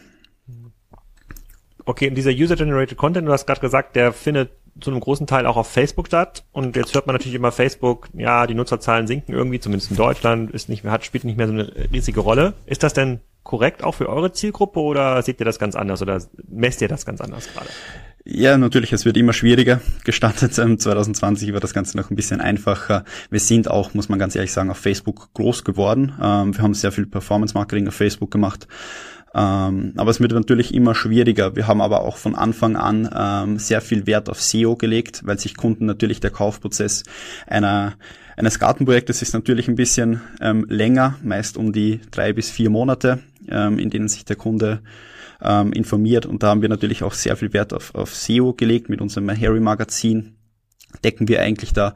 Okay, und dieser User-Generated Content, du hast gerade gesagt, der findet zu einem großen Teil auch auf Facebook statt. Und jetzt hört man natürlich immer Facebook, ja, die Nutzerzahlen sinken irgendwie, zumindest in Deutschland, ist nicht mehr, hat, spielt nicht mehr so eine riesige Rolle. Ist das denn korrekt auch für eure Zielgruppe oder seht ihr das ganz anders oder messt ihr das ganz anders gerade? Ja, natürlich, es wird immer schwieriger. Gestartet 2020 war das Ganze noch ein bisschen einfacher. Wir sind auch, muss man ganz ehrlich sagen, auf Facebook groß geworden. Ähm, wir haben sehr viel Performance-Marketing auf Facebook gemacht. Ähm, aber es wird natürlich immer schwieriger. Wir haben aber auch von Anfang an ähm, sehr viel Wert auf SEO gelegt, weil sich Kunden natürlich der Kaufprozess einer eines Gartenprojektes ist natürlich ein bisschen ähm, länger, meist um die drei bis vier Monate, ähm, in denen sich der Kunde ähm, informiert. Und da haben wir natürlich auch sehr viel Wert auf, auf SEO gelegt. Mit unserem Harry Magazin decken wir eigentlich da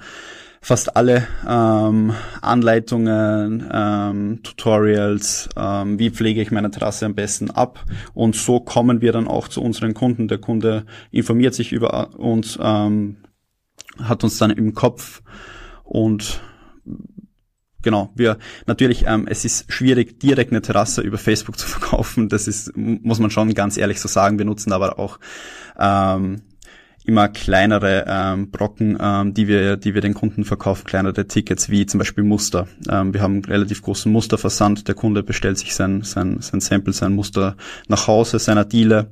fast alle ähm, Anleitungen, ähm, Tutorials, ähm, wie pflege ich meine Terrasse am besten ab. Und so kommen wir dann auch zu unseren Kunden. Der Kunde informiert sich über uns, ähm, hat uns dann im Kopf und genau, wir natürlich, ähm, es ist schwierig, direkt eine Terrasse über Facebook zu verkaufen. Das ist, muss man schon ganz ehrlich so sagen. Wir nutzen aber auch ähm, immer kleinere ähm, Brocken, ähm, die wir, die wir den Kunden verkaufen, kleinere Tickets wie zum Beispiel Muster. Ähm, wir haben einen relativ großen Musterversand. Der Kunde bestellt sich sein, sein, sein Sample, sein Muster nach Hause, seiner Dealer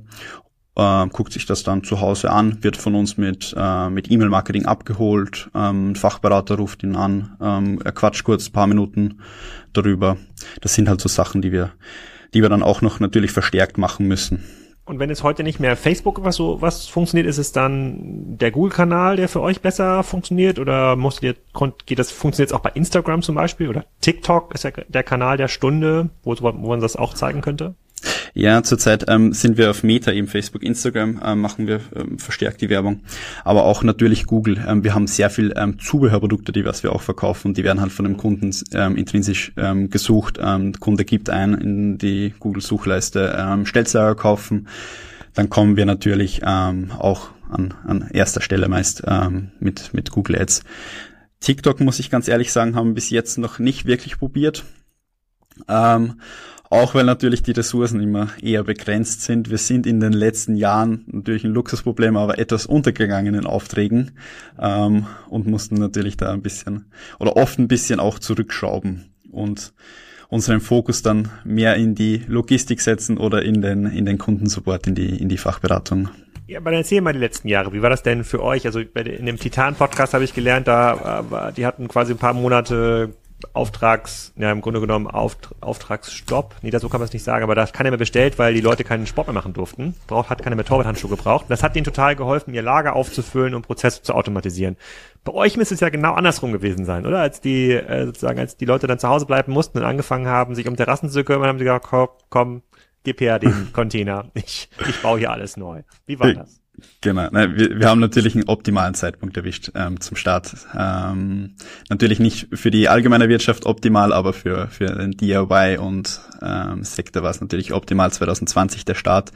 äh, guckt sich das dann zu Hause an, wird von uns mit, äh, mit E-Mail-Marketing abgeholt, ähm, ein Fachberater ruft ihn an, ähm, er quatscht kurz ein paar Minuten darüber. Das sind halt so Sachen, die wir, die wir dann auch noch natürlich verstärkt machen müssen. Und wenn es heute nicht mehr Facebook was so was funktioniert, ist es dann der Google-Kanal, der für euch besser funktioniert? Oder musstet ihr, geht das, funktioniert es auch bei Instagram zum Beispiel? Oder TikTok ist ja der Kanal der Stunde, wo, wo man das auch zeigen könnte? Ja, zurzeit ähm, sind wir auf Meta, eben Facebook, Instagram, ähm, machen wir ähm, verstärkt die Werbung. Aber auch natürlich Google. Ähm, wir haben sehr viel ähm, Zubehörprodukte, die was wir auch verkaufen die werden halt von dem Kunden ähm, intrinsisch ähm, gesucht. Ähm, der Kunde gibt ein in die Google-Suchleiste ähm, Stellslager kaufen. Dann kommen wir natürlich ähm, auch an, an erster Stelle meist ähm, mit, mit Google Ads. TikTok, muss ich ganz ehrlich sagen, haben bis jetzt noch nicht wirklich probiert. Ähm, auch weil natürlich die Ressourcen immer eher begrenzt sind. Wir sind in den letzten Jahren natürlich ein Luxusproblem, aber etwas untergegangen in Aufträgen ähm, und mussten natürlich da ein bisschen oder oft ein bisschen auch zurückschrauben und unseren Fokus dann mehr in die Logistik setzen oder in den, in den Kundensupport, in die, in die Fachberatung. Ja, aber dann erzähl mal die letzten Jahre. Wie war das denn für euch? Also in dem Titan-Podcast habe ich gelernt, da, die hatten quasi ein paar Monate Auftrags, ja im Grunde genommen Auft Auftragsstopp. Nee, das so kann man es nicht sagen, aber da hat keiner mehr bestellt, weil die Leute keinen Sport mehr machen durften. Braucht, hat keiner mehr Torwarthandschuhe gebraucht. Das hat denen total geholfen, ihr Lager aufzufüllen und Prozesse zu automatisieren. Bei euch müsste es ja genau andersrum gewesen sein, oder? Als die, äh, sozusagen, als die Leute dann zu Hause bleiben mussten und angefangen haben, sich um Terrassen zu kümmern, haben sie gesagt, komm, komm gib her den Container. Ich, ich baue hier alles neu. Wie war das? Genau, ne, wir, wir haben natürlich einen optimalen Zeitpunkt erwischt ähm, zum Start. Ähm, natürlich nicht für die allgemeine Wirtschaft optimal, aber für, für den DIY und ähm, Sektor war es natürlich optimal. 2020 der Start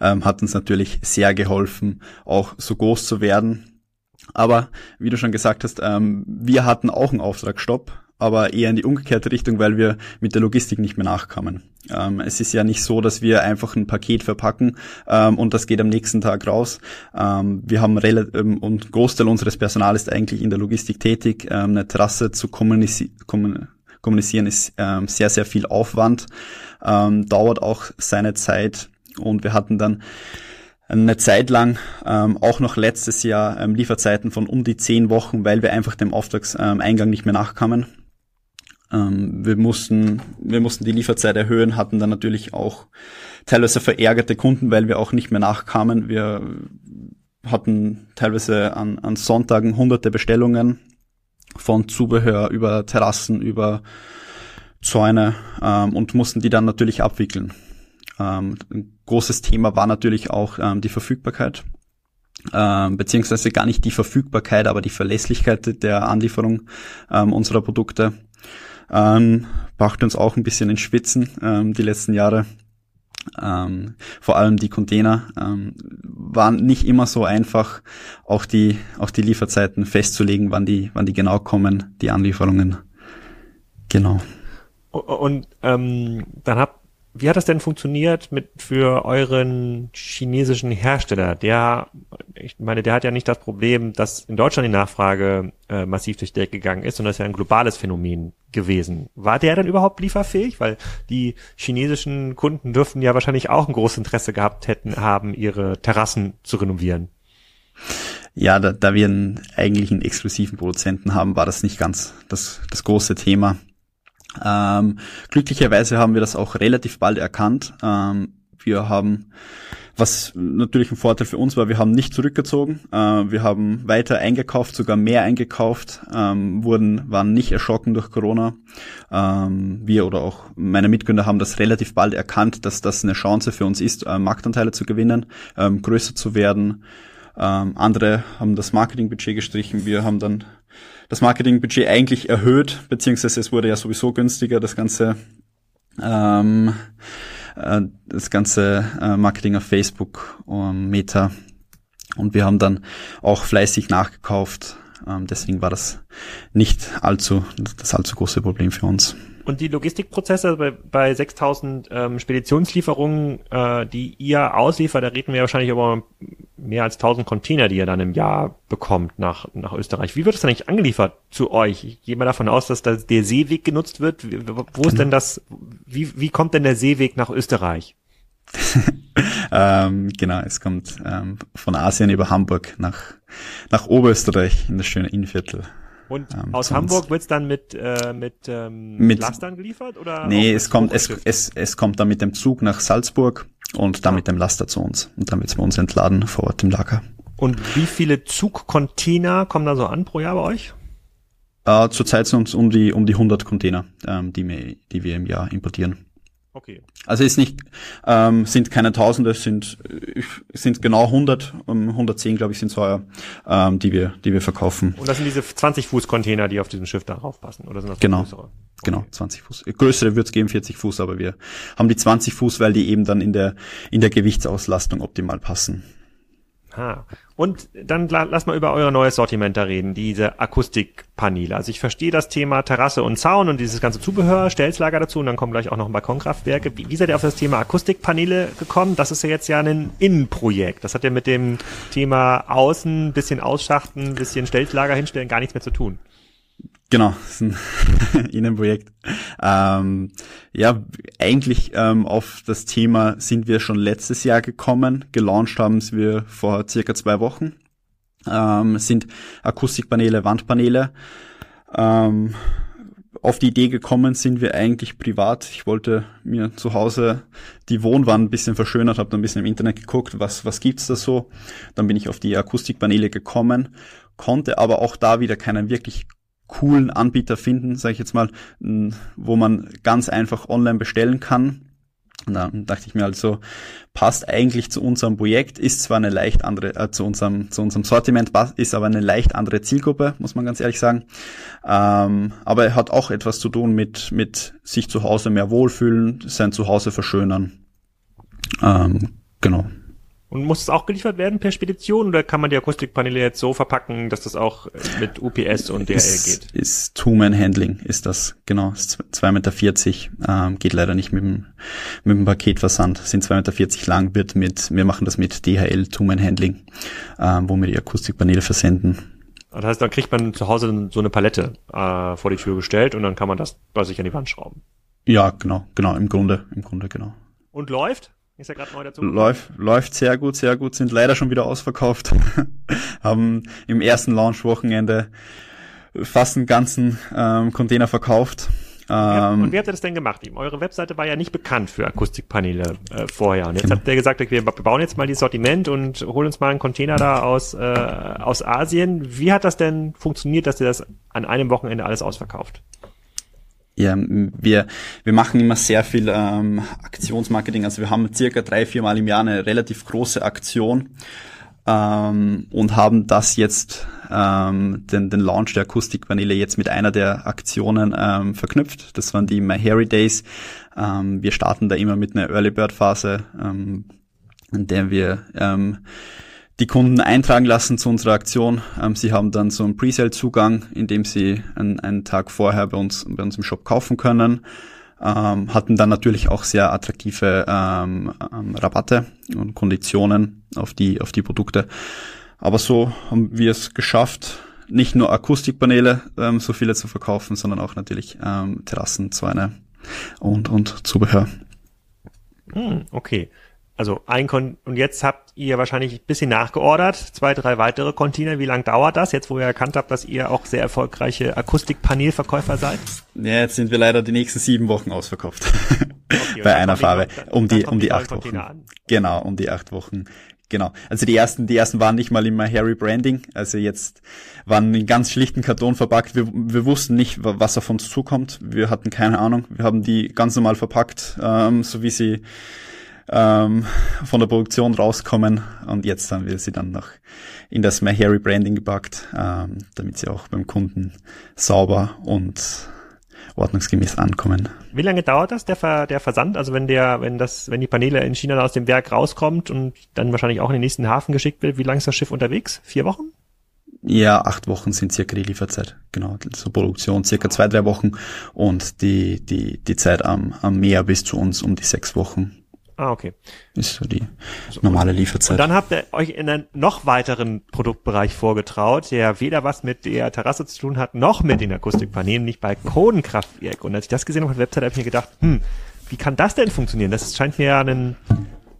ähm, hat uns natürlich sehr geholfen, auch so groß zu werden. Aber wie du schon gesagt hast, ähm, wir hatten auch einen Auftragsstopp aber eher in die umgekehrte Richtung, weil wir mit der Logistik nicht mehr nachkamen. Ähm, es ist ja nicht so, dass wir einfach ein Paket verpacken ähm, und das geht am nächsten Tag raus. Ähm, wir haben relativ ähm, und Großteil unseres Personals ist eigentlich in der Logistik tätig. Ähm, eine Trasse zu kommunizieren kommunizieren ist ähm, sehr, sehr viel Aufwand, dauert auch seine Zeit und wir hatten dann eine Zeit lang, ähm, auch noch letztes Jahr, ähm, Lieferzeiten von um die zehn Wochen, weil wir einfach dem Auftragseingang nicht mehr nachkamen. Ähm, wir mussten, wir mussten die Lieferzeit erhöhen, hatten dann natürlich auch teilweise verärgerte Kunden, weil wir auch nicht mehr nachkamen. Wir hatten teilweise an, an Sonntagen hunderte Bestellungen von Zubehör über Terrassen, über Zäune ähm, und mussten die dann natürlich abwickeln. Ähm, ein großes Thema war natürlich auch ähm, die Verfügbarkeit, ähm, beziehungsweise gar nicht die Verfügbarkeit, aber die Verlässlichkeit der Anlieferung ähm, unserer Produkte ähm, brachte uns auch ein bisschen ins Schwitzen ähm, die letzten Jahre. Ähm, vor allem die Container ähm, waren nicht immer so einfach, auch die auch die Lieferzeiten festzulegen, wann die wann die genau kommen, die Anlieferungen. Genau. Und ähm, dann habt wie hat das denn funktioniert mit für euren chinesischen Hersteller? Der, ich meine, der hat ja nicht das Problem, dass in Deutschland die Nachfrage äh, massiv durch die Decke gegangen ist, sondern das ist ja ein globales Phänomen gewesen. War der denn überhaupt lieferfähig? Weil die chinesischen Kunden dürften ja wahrscheinlich auch ein großes Interesse gehabt hätten, haben ihre Terrassen zu renovieren. Ja, da, da wir einen eigentlichen exklusiven Produzenten haben, war das nicht ganz das, das große Thema. Ähm, glücklicherweise haben wir das auch relativ bald erkannt. Ähm, wir haben, was natürlich ein Vorteil für uns war, wir haben nicht zurückgezogen. Äh, wir haben weiter eingekauft, sogar mehr eingekauft, ähm, wurden, waren nicht erschrocken durch Corona. Ähm, wir oder auch meine Mitgründer haben das relativ bald erkannt, dass das eine Chance für uns ist, äh, Marktanteile zu gewinnen, ähm, größer zu werden. Ähm, andere haben das Marketingbudget gestrichen. Wir haben dann das Marketingbudget eigentlich erhöht, beziehungsweise es wurde ja sowieso günstiger, das ganze ähm, äh, das ganze äh, Marketing auf Facebook und Meta. Und wir haben dann auch fleißig nachgekauft. Ähm, deswegen war das nicht allzu das allzu große Problem für uns. Und die Logistikprozesse bei, bei 6000 ähm, Speditionslieferungen, äh, die ihr ausliefert, da reden wir wahrscheinlich über mehr als 1000 Container, die ihr dann im Jahr bekommt nach, nach Österreich. Wie wird es denn eigentlich angeliefert zu euch? Ich gehe mal davon aus, dass da der Seeweg genutzt wird. Wo ist denn das, wie, wie kommt denn der Seeweg nach Österreich? ähm, genau, es kommt ähm, von Asien über Hamburg nach, nach Oberösterreich in das schöne Innviertel. Und ähm, aus Hamburg wird's dann mit, äh, mit, ähm, mit Lastern geliefert? Oder nee, es kommt, es, es, es kommt dann mit dem Zug nach Salzburg und dann ja. mit dem Laster zu uns. Und dann wird's bei uns entladen vor Ort im Lager. Und wie viele Zugcontainer kommen da so an pro Jahr bei euch? Äh, zurzeit sind es um die, um die 100 Container, ähm, die, wir, die wir im Jahr importieren. Okay. Also ist nicht, ähm, sind keine Tausende, sind äh, sind genau 100, um 110 glaube ich sind so, ähm, die wir die wir verkaufen. Und das sind diese 20 Fuß Container, die auf diesem Schiff darauf passen, oder sind das genau, größere? Genau, okay. 20 Fuß. Größere wird es geben, 40 Fuß, aber wir haben die 20 Fuß, weil die eben dann in der in der Gewichtsauslastung optimal passen. Ha. Und dann lass mal über euer neues Sortiment da reden, diese Akustikpaneele. Also ich verstehe das Thema Terrasse und Zaun und dieses ganze Zubehör, Stelzlager dazu und dann kommen gleich auch noch Balkonkraftwerke. Wie, wie seid ihr auf das Thema Akustikpaneele gekommen? Das ist ja jetzt ja ein Innenprojekt. Das hat ja mit dem Thema Außen, bisschen ausschachten, bisschen Stelzlager hinstellen gar nichts mehr zu tun. Genau, ist ein Innenprojekt. Ähm, ja, eigentlich ähm, auf das Thema sind wir schon letztes Jahr gekommen. Gelauncht haben wir vor circa zwei Wochen. Ähm, sind Akustikpaneele, Wandpaneele. Ähm, auf die Idee gekommen sind wir eigentlich privat. Ich wollte mir zu Hause die Wohnwand ein bisschen verschönert, habe dann ein bisschen im Internet geguckt, was, was gibt's da so. Dann bin ich auf die Akustikpaneele gekommen, konnte aber auch da wieder keinen wirklich coolen Anbieter finden, sage ich jetzt mal, wo man ganz einfach online bestellen kann. Und dann dachte ich mir also, passt eigentlich zu unserem Projekt, ist zwar eine leicht andere, äh, zu unserem, zu unserem Sortiment, ist aber eine leicht andere Zielgruppe, muss man ganz ehrlich sagen. Ähm, aber er hat auch etwas zu tun mit, mit sich zu Hause mehr wohlfühlen, sein Zuhause verschönern. Ähm, genau. Und muss es auch geliefert werden per Spedition oder kann man die Akustikpaneele jetzt so verpacken, dass das auch mit UPS und DHL ist, geht? Ist Two-Man-Handling, ist das, genau. Ist 2,40 Meter, ähm, geht leider nicht mit dem, mit dem Paketversand, sind 2,40 Meter lang, wird mit, wir machen das mit DHL Two-Man-Handling, ähm, wo wir die Akustikpaneele versenden. Das heißt, dann kriegt man zu Hause so eine Palette äh, vor die Tür gestellt und dann kann man das bei sich an die Wand schrauben. Ja, genau, genau, im Grunde, im Grunde, genau. Und läuft? Ist ja gerade neu dazu. Läuft, läuft sehr gut, sehr gut, sind leider schon wieder ausverkauft. Haben im ersten Launch-Wochenende fast einen ganzen ähm, Container verkauft. Ähm, und wie habt ihr das denn gemacht? Eure Webseite war ja nicht bekannt für Akustikpaneele äh, vorher. Und jetzt genau. habt ihr gesagt, wir bauen jetzt mal dieses Sortiment und holen uns mal einen Container da aus, äh, aus Asien. Wie hat das denn funktioniert, dass ihr das an einem Wochenende alles ausverkauft? Ja, wir, wir machen immer sehr viel ähm, Aktionsmarketing. Also wir haben circa drei, vier Mal im Jahr eine relativ große Aktion ähm, und haben das jetzt, ähm, den, den Launch der Akustikvanille jetzt mit einer der Aktionen ähm, verknüpft. Das waren die My Harry Days. Ähm, wir starten da immer mit einer Early Bird Phase, ähm, in der wir ähm, die Kunden eintragen lassen zu unserer Aktion. Ähm, sie haben dann so einen Presale-Zugang, in dem sie einen, einen, Tag vorher bei uns, bei uns im Shop kaufen können. Ähm, hatten dann natürlich auch sehr attraktive ähm, ähm Rabatte und Konditionen auf die, auf die Produkte. Aber so haben wir es geschafft, nicht nur Akustikpaneele ähm, so viele zu verkaufen, sondern auch natürlich ähm, Terrassenzäune und, und Zubehör. Hm, okay. Also ein Kon und jetzt habt ihr wahrscheinlich ein bisschen nachgeordert, zwei, drei weitere Container. Wie lange dauert das, jetzt wo ihr erkannt habt, dass ihr auch sehr erfolgreiche Akustikpanelverkäufer seid? Ja, jetzt sind wir leider die nächsten sieben Wochen ausverkauft. Okay, Bei einer Farbe. Um die, um die, die acht Wochen. An. Genau, um die acht Wochen. Genau. Also die ersten, die ersten waren nicht mal immer Harry Branding. Also jetzt waren in ganz schlichten Karton verpackt. Wir, wir wussten nicht, was auf uns zukommt. Wir hatten keine Ahnung. Wir haben die ganz normal verpackt, ähm, so wie sie ähm, von der Produktion rauskommen und jetzt haben wir sie dann noch in das My Harry Branding gepackt, ähm, damit sie auch beim Kunden sauber und ordnungsgemäß ankommen. Wie lange dauert das, der, Ver, der Versand? Also wenn der, wenn das, wenn die Paneele in China aus dem Werk rauskommt und dann wahrscheinlich auch in den nächsten Hafen geschickt wird, wie lange ist das Schiff unterwegs? Vier Wochen? Ja, acht Wochen sind circa die Lieferzeit. Genau, so Produktion circa zwei, drei Wochen und die, die, die Zeit am, am Meer bis zu uns um die sechs Wochen. Ah, okay. Ist so die normale Lieferzeit. Und dann habt ihr euch in einen noch weiteren Produktbereich vorgetraut, der weder was mit der Terrasse zu tun hat, noch mit den Akustikpanelen, nicht Balkonkraftwerk. Und als ich das gesehen habe auf der Website, habe ich mir gedacht, hm, wie kann das denn funktionieren? Das scheint mir ja ein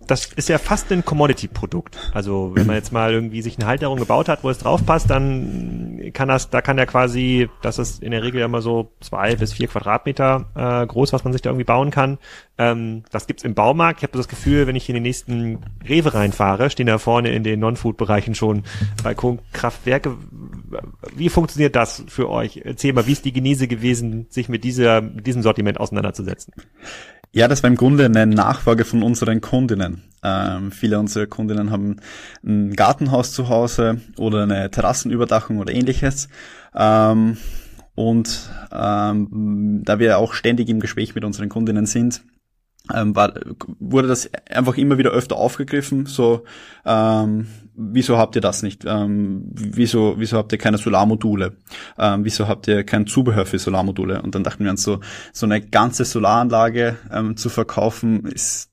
das ist ja fast ein Commodity-Produkt. Also wenn man jetzt mal irgendwie sich eine Halterung gebaut hat, wo es drauf passt, dann kann das, da kann ja quasi, das ist in der Regel immer so zwei bis vier Quadratmeter äh, groß, was man sich da irgendwie bauen kann. Ähm, das gibt's im Baumarkt. Ich habe das Gefühl, wenn ich in den nächsten Rewe reinfahre, stehen da vorne in den Non-Food-Bereichen schon Balkonkraftwerke. Wie funktioniert das für euch? Erzähl mal, wie ist die Genese gewesen, sich mit dieser, mit diesem Sortiment auseinanderzusetzen? Ja, das war im Grunde eine Nachfrage von unseren Kundinnen. Ähm, viele unserer Kundinnen haben ein Gartenhaus zu Hause oder eine Terrassenüberdachung oder ähnliches. Ähm, und ähm, da wir auch ständig im Gespräch mit unseren Kundinnen sind, ähm, war, wurde das einfach immer wieder öfter aufgegriffen. So, ähm, wieso habt ihr das nicht? Ähm, wieso, wieso habt ihr keine Solarmodule? Ähm, wieso habt ihr kein Zubehör für Solarmodule? Und dann dachten wir uns so, so eine ganze Solaranlage ähm, zu verkaufen ist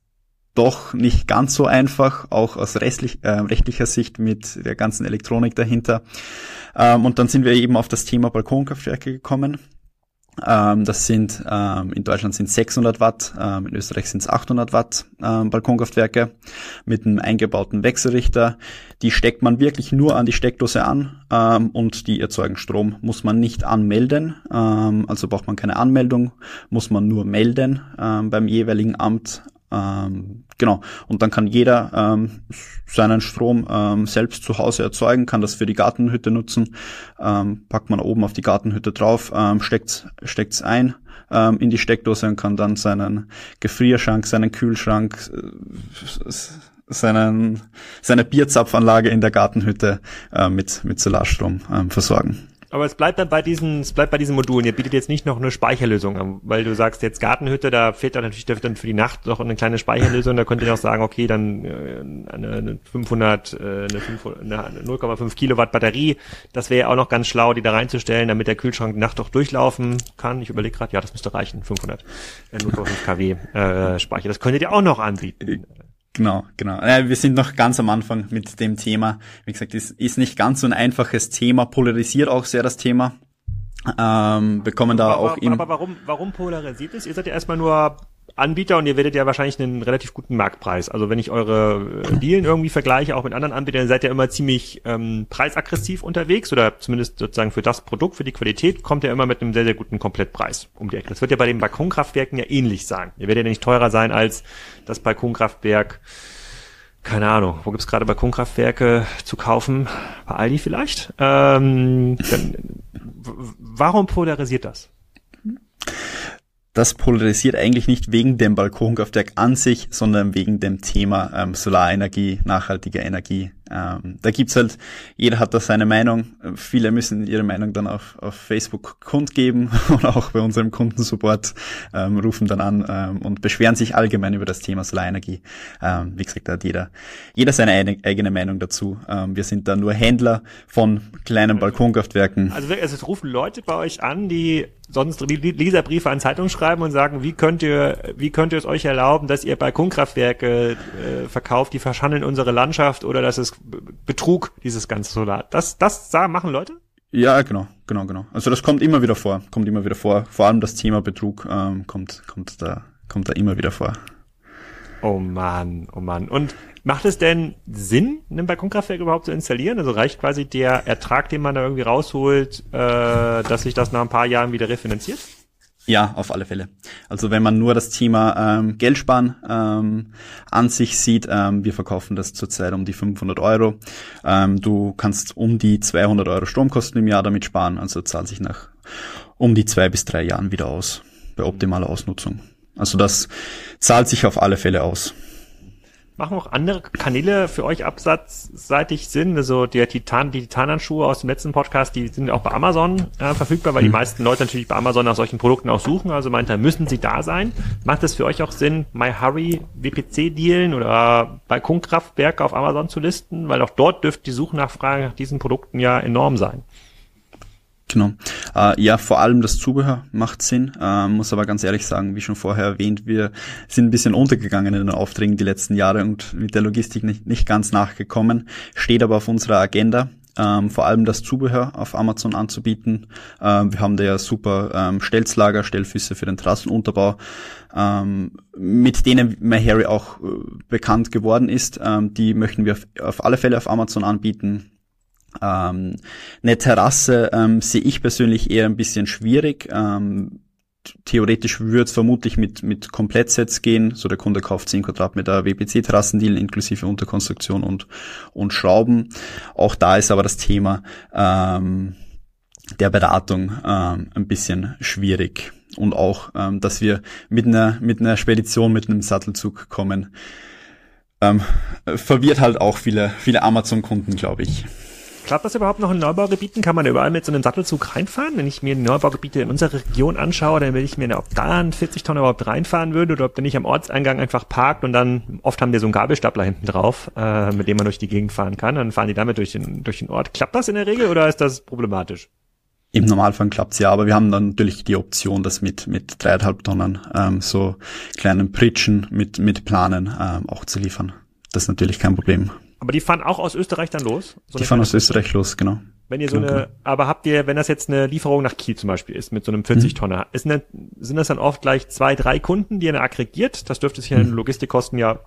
doch nicht ganz so einfach, auch aus rechtlich, äh, rechtlicher Sicht mit der ganzen Elektronik dahinter. Ähm, und dann sind wir eben auf das Thema Balkonkraftwerke gekommen ähm, das sind ähm, in Deutschland sind 600 Watt, ähm, in Österreich sind es 800 Watt ähm, Balkonkraftwerke mit einem eingebauten Wechselrichter. Die steckt man wirklich nur an die Steckdose an ähm, und die erzeugen Strom. Muss man nicht anmelden, ähm, also braucht man keine Anmeldung, muss man nur melden ähm, beim jeweiligen Amt ähm, genau. Und dann kann jeder ähm, seinen Strom ähm, selbst zu Hause erzeugen, kann das für die Gartenhütte nutzen. Ähm, packt man oben auf die Gartenhütte drauf, ähm, steckt steckt's ein ähm, in die Steckdose und kann dann seinen Gefrierschrank, seinen Kühlschrank, äh, seinen, seine Bierzapfanlage in der Gartenhütte äh, mit, mit Solarstrom ähm, versorgen. Aber es bleibt dann bei diesen, es bleibt bei diesen Modulen. Ihr bietet jetzt nicht noch eine Speicherlösung an, weil du sagst jetzt Gartenhütte, da fehlt dann natürlich dann für die Nacht noch eine kleine Speicherlösung. Da könnt ihr auch sagen, okay, dann äh, eine, eine 500, äh, eine, 0,5 Kilowatt Batterie. Das wäre ja auch noch ganz schlau, die da reinzustellen, damit der Kühlschrank die Nacht doch durchlaufen kann. Ich überlege gerade, ja, das müsste reichen, 500, äh, 0,5 kW äh, Speicher. Das könntet ihr auch noch anbieten. Genau, genau. Äh, wir sind noch ganz am Anfang mit dem Thema. Wie gesagt, es ist nicht ganz so ein einfaches Thema, polarisiert auch sehr das Thema. Ähm, bekommen da aber, auch aber, aber warum, warum polarisiert es? Ihr seid ja erstmal nur Anbieter und ihr werdet ja wahrscheinlich einen relativ guten Marktpreis. Also wenn ich eure äh, Dealen irgendwie vergleiche, auch mit anderen Anbietern, seid ihr immer ziemlich ähm, preisaggressiv unterwegs oder zumindest sozusagen für das Produkt, für die Qualität, kommt ihr immer mit einem sehr, sehr guten Komplettpreis um die Ecke. Das wird ja bei den Balkonkraftwerken ja ähnlich sein. Ihr werdet ja nicht teurer sein als das Balkonkraftwerk, keine Ahnung, wo gibt's gerade Balkonkraftwerke zu kaufen? Bei Aldi vielleicht? Ähm, dann, warum polarisiert das? Das polarisiert eigentlich nicht wegen dem Balkonkraftwerk an sich, sondern wegen dem Thema ähm, Solarenergie, nachhaltige Energie. Ähm, da gibt's halt, jeder hat da seine Meinung. Viele müssen ihre Meinung dann auf, auf Facebook kundgeben oder auch bei unserem Kundensupport ähm, rufen dann an ähm, und beschweren sich allgemein über das Thema Solarenergie. Ähm, wie gesagt, da hat jeder, jeder seine eigene Meinung dazu. Ähm, wir sind da nur Händler von kleinen Balkonkraftwerken. Also, also es rufen Leute bei euch an, die sonst Leserbriefe an Zeitungen schreiben und sagen, wie könnt ihr, wie könnt ihr es euch erlauben, dass ihr Balkonkraftwerke äh, verkauft, die verschandeln unsere Landschaft oder dass es Betrug, dieses ganze Solar. Das, das machen Leute? Ja, genau, genau, genau. Also das kommt immer wieder vor, kommt immer wieder vor. Vor allem das Thema Betrug ähm, kommt, kommt da, kommt da immer wieder vor. Oh man, oh man. Und macht es denn Sinn, ein Balkonkraftwerk überhaupt zu installieren? Also reicht quasi der Ertrag, den man da irgendwie rausholt, äh, dass sich das nach ein paar Jahren wieder refinanziert? Ja, auf alle Fälle. Also wenn man nur das Thema ähm, Geldsparen ähm, an sich sieht, ähm, wir verkaufen das zurzeit um die 500 Euro. Ähm, du kannst um die 200 Euro Stromkosten im Jahr damit sparen, also zahlt sich nach um die zwei bis drei Jahren wieder aus, bei optimaler Ausnutzung. Also das zahlt sich auf alle Fälle aus. Machen auch andere Kanäle für euch absatzseitig Sinn? Also der Titan, die Titanhandschuhe aus dem letzten Podcast, die sind auch bei Amazon äh, verfügbar, weil mhm. die meisten Leute natürlich bei Amazon nach solchen Produkten auch suchen. Also meint er, müssen sie da sein. Macht es für euch auch Sinn, MyHurry WPC-Dealen oder Balkonkraftwerke auf Amazon zu listen? Weil auch dort dürfte die Suchnachfrage nach diesen Produkten ja enorm sein. Genau. Äh, ja, vor allem das Zubehör macht Sinn. Äh, muss aber ganz ehrlich sagen, wie schon vorher erwähnt, wir sind ein bisschen untergegangen in den Aufträgen die letzten Jahre und mit der Logistik nicht, nicht ganz nachgekommen. Steht aber auf unserer Agenda. Ähm, vor allem das Zubehör auf Amazon anzubieten. Ähm, wir haben da ja super ähm, Stelzlager, Stellfüße für den Trassenunterbau, ähm, mit denen MyHarry auch äh, bekannt geworden ist. Ähm, die möchten wir auf, auf alle Fälle auf Amazon anbieten ähm, eine Terrasse ähm, sehe ich persönlich eher ein bisschen schwierig. Ähm, theoretisch würde es vermutlich mit, mit Komplettsets gehen. So der Kunde kauft 10 Quadratmeter WPC-Terrassendeal inklusive Unterkonstruktion und, und Schrauben. Auch da ist aber das Thema ähm, der Beratung ähm, ein bisschen schwierig. Und auch, ähm, dass wir mit einer, mit einer Spedition, mit einem Sattelzug kommen, ähm, verwirrt halt auch viele, viele Amazon-Kunden, glaube ich. Klappt das überhaupt noch in Neubaugebieten? Kann man überall mit so einem Sattelzug reinfahren? Wenn ich mir Neubaugebiete in unserer Region anschaue, dann will ich mir, ob da ein 40 Tonnen überhaupt reinfahren würde oder ob der nicht am Ortseingang einfach parkt und dann, oft haben die so einen Gabelstapler hinten drauf, äh, mit dem man durch die Gegend fahren kann. Dann fahren die damit durch den, durch den Ort. Klappt das in der Regel oder ist das problematisch? Im Normalfall klappt's ja, aber wir haben dann natürlich die Option, das mit mit dreieinhalb Tonnen ähm, so kleinen Pritschen mit mit Planen ähm, auch zu liefern. Das ist natürlich kein Problem. Aber die fahren auch aus Österreich dann los? So die fahren aus Österreich los, genau. Wenn ihr so genau. eine, aber habt ihr, wenn das jetzt eine Lieferung nach Kiel zum Beispiel ist, mit so einem 40-Tonner, mhm. sind, das dann oft gleich zwei, drei Kunden, die ihr dann aggregiert? Das dürfte sich ja in mhm. Logistikkosten ja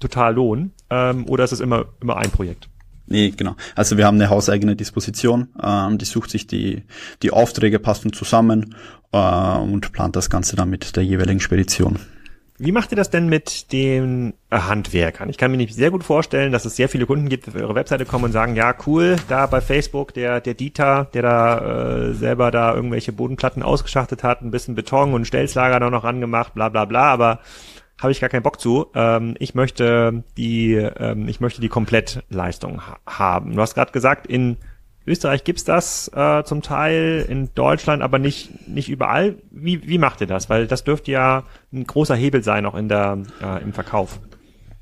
total lohnen. Ähm, oder ist es immer, immer ein Projekt? Nee, genau. Also wir haben eine hauseigene Disposition, ähm, die sucht sich die, die Aufträge passend zusammen äh, und plant das Ganze dann mit der jeweiligen Spedition. Wie macht ihr das denn mit den äh, Handwerkern? Ich kann mir nicht sehr gut vorstellen, dass es sehr viele Kunden gibt, die auf eure Webseite kommen und sagen, ja, cool, da bei Facebook, der, der Dieter, der da äh, selber da irgendwelche Bodenplatten ausgeschachtet hat, ein bisschen Beton und Stelzlager da noch angemacht, bla bla bla, aber habe ich gar keinen Bock zu. Ähm, ich möchte die, ähm, ich möchte die Komplettleistung ha haben. Du hast gerade gesagt, in Österreich gibt's das äh, zum Teil, in Deutschland aber nicht, nicht überall. Wie, wie macht ihr das? Weil das dürfte ja ein großer Hebel sein, auch in der, äh, im Verkauf.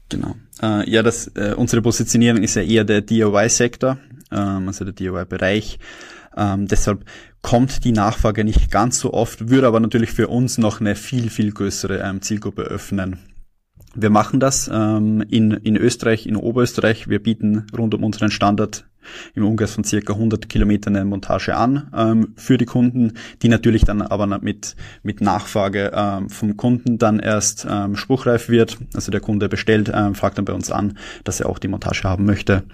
Genau. Äh, ja, das, äh, unsere Positionierung ist ja eher der DIY-Sektor, ähm, also der DIY-Bereich. Ähm, deshalb kommt die Nachfrage nicht ganz so oft, würde aber natürlich für uns noch eine viel, viel größere ähm, Zielgruppe öffnen. Wir machen das ähm, in, in Österreich, in Oberösterreich. Wir bieten rund um unseren Standard im Umkreis von circa 100 Kilometern eine Montage an ähm, für die Kunden, die natürlich dann aber mit, mit Nachfrage ähm, vom Kunden dann erst ähm, spruchreif wird. Also der Kunde bestellt, ähm, fragt dann bei uns an, dass er auch die Montage haben möchte.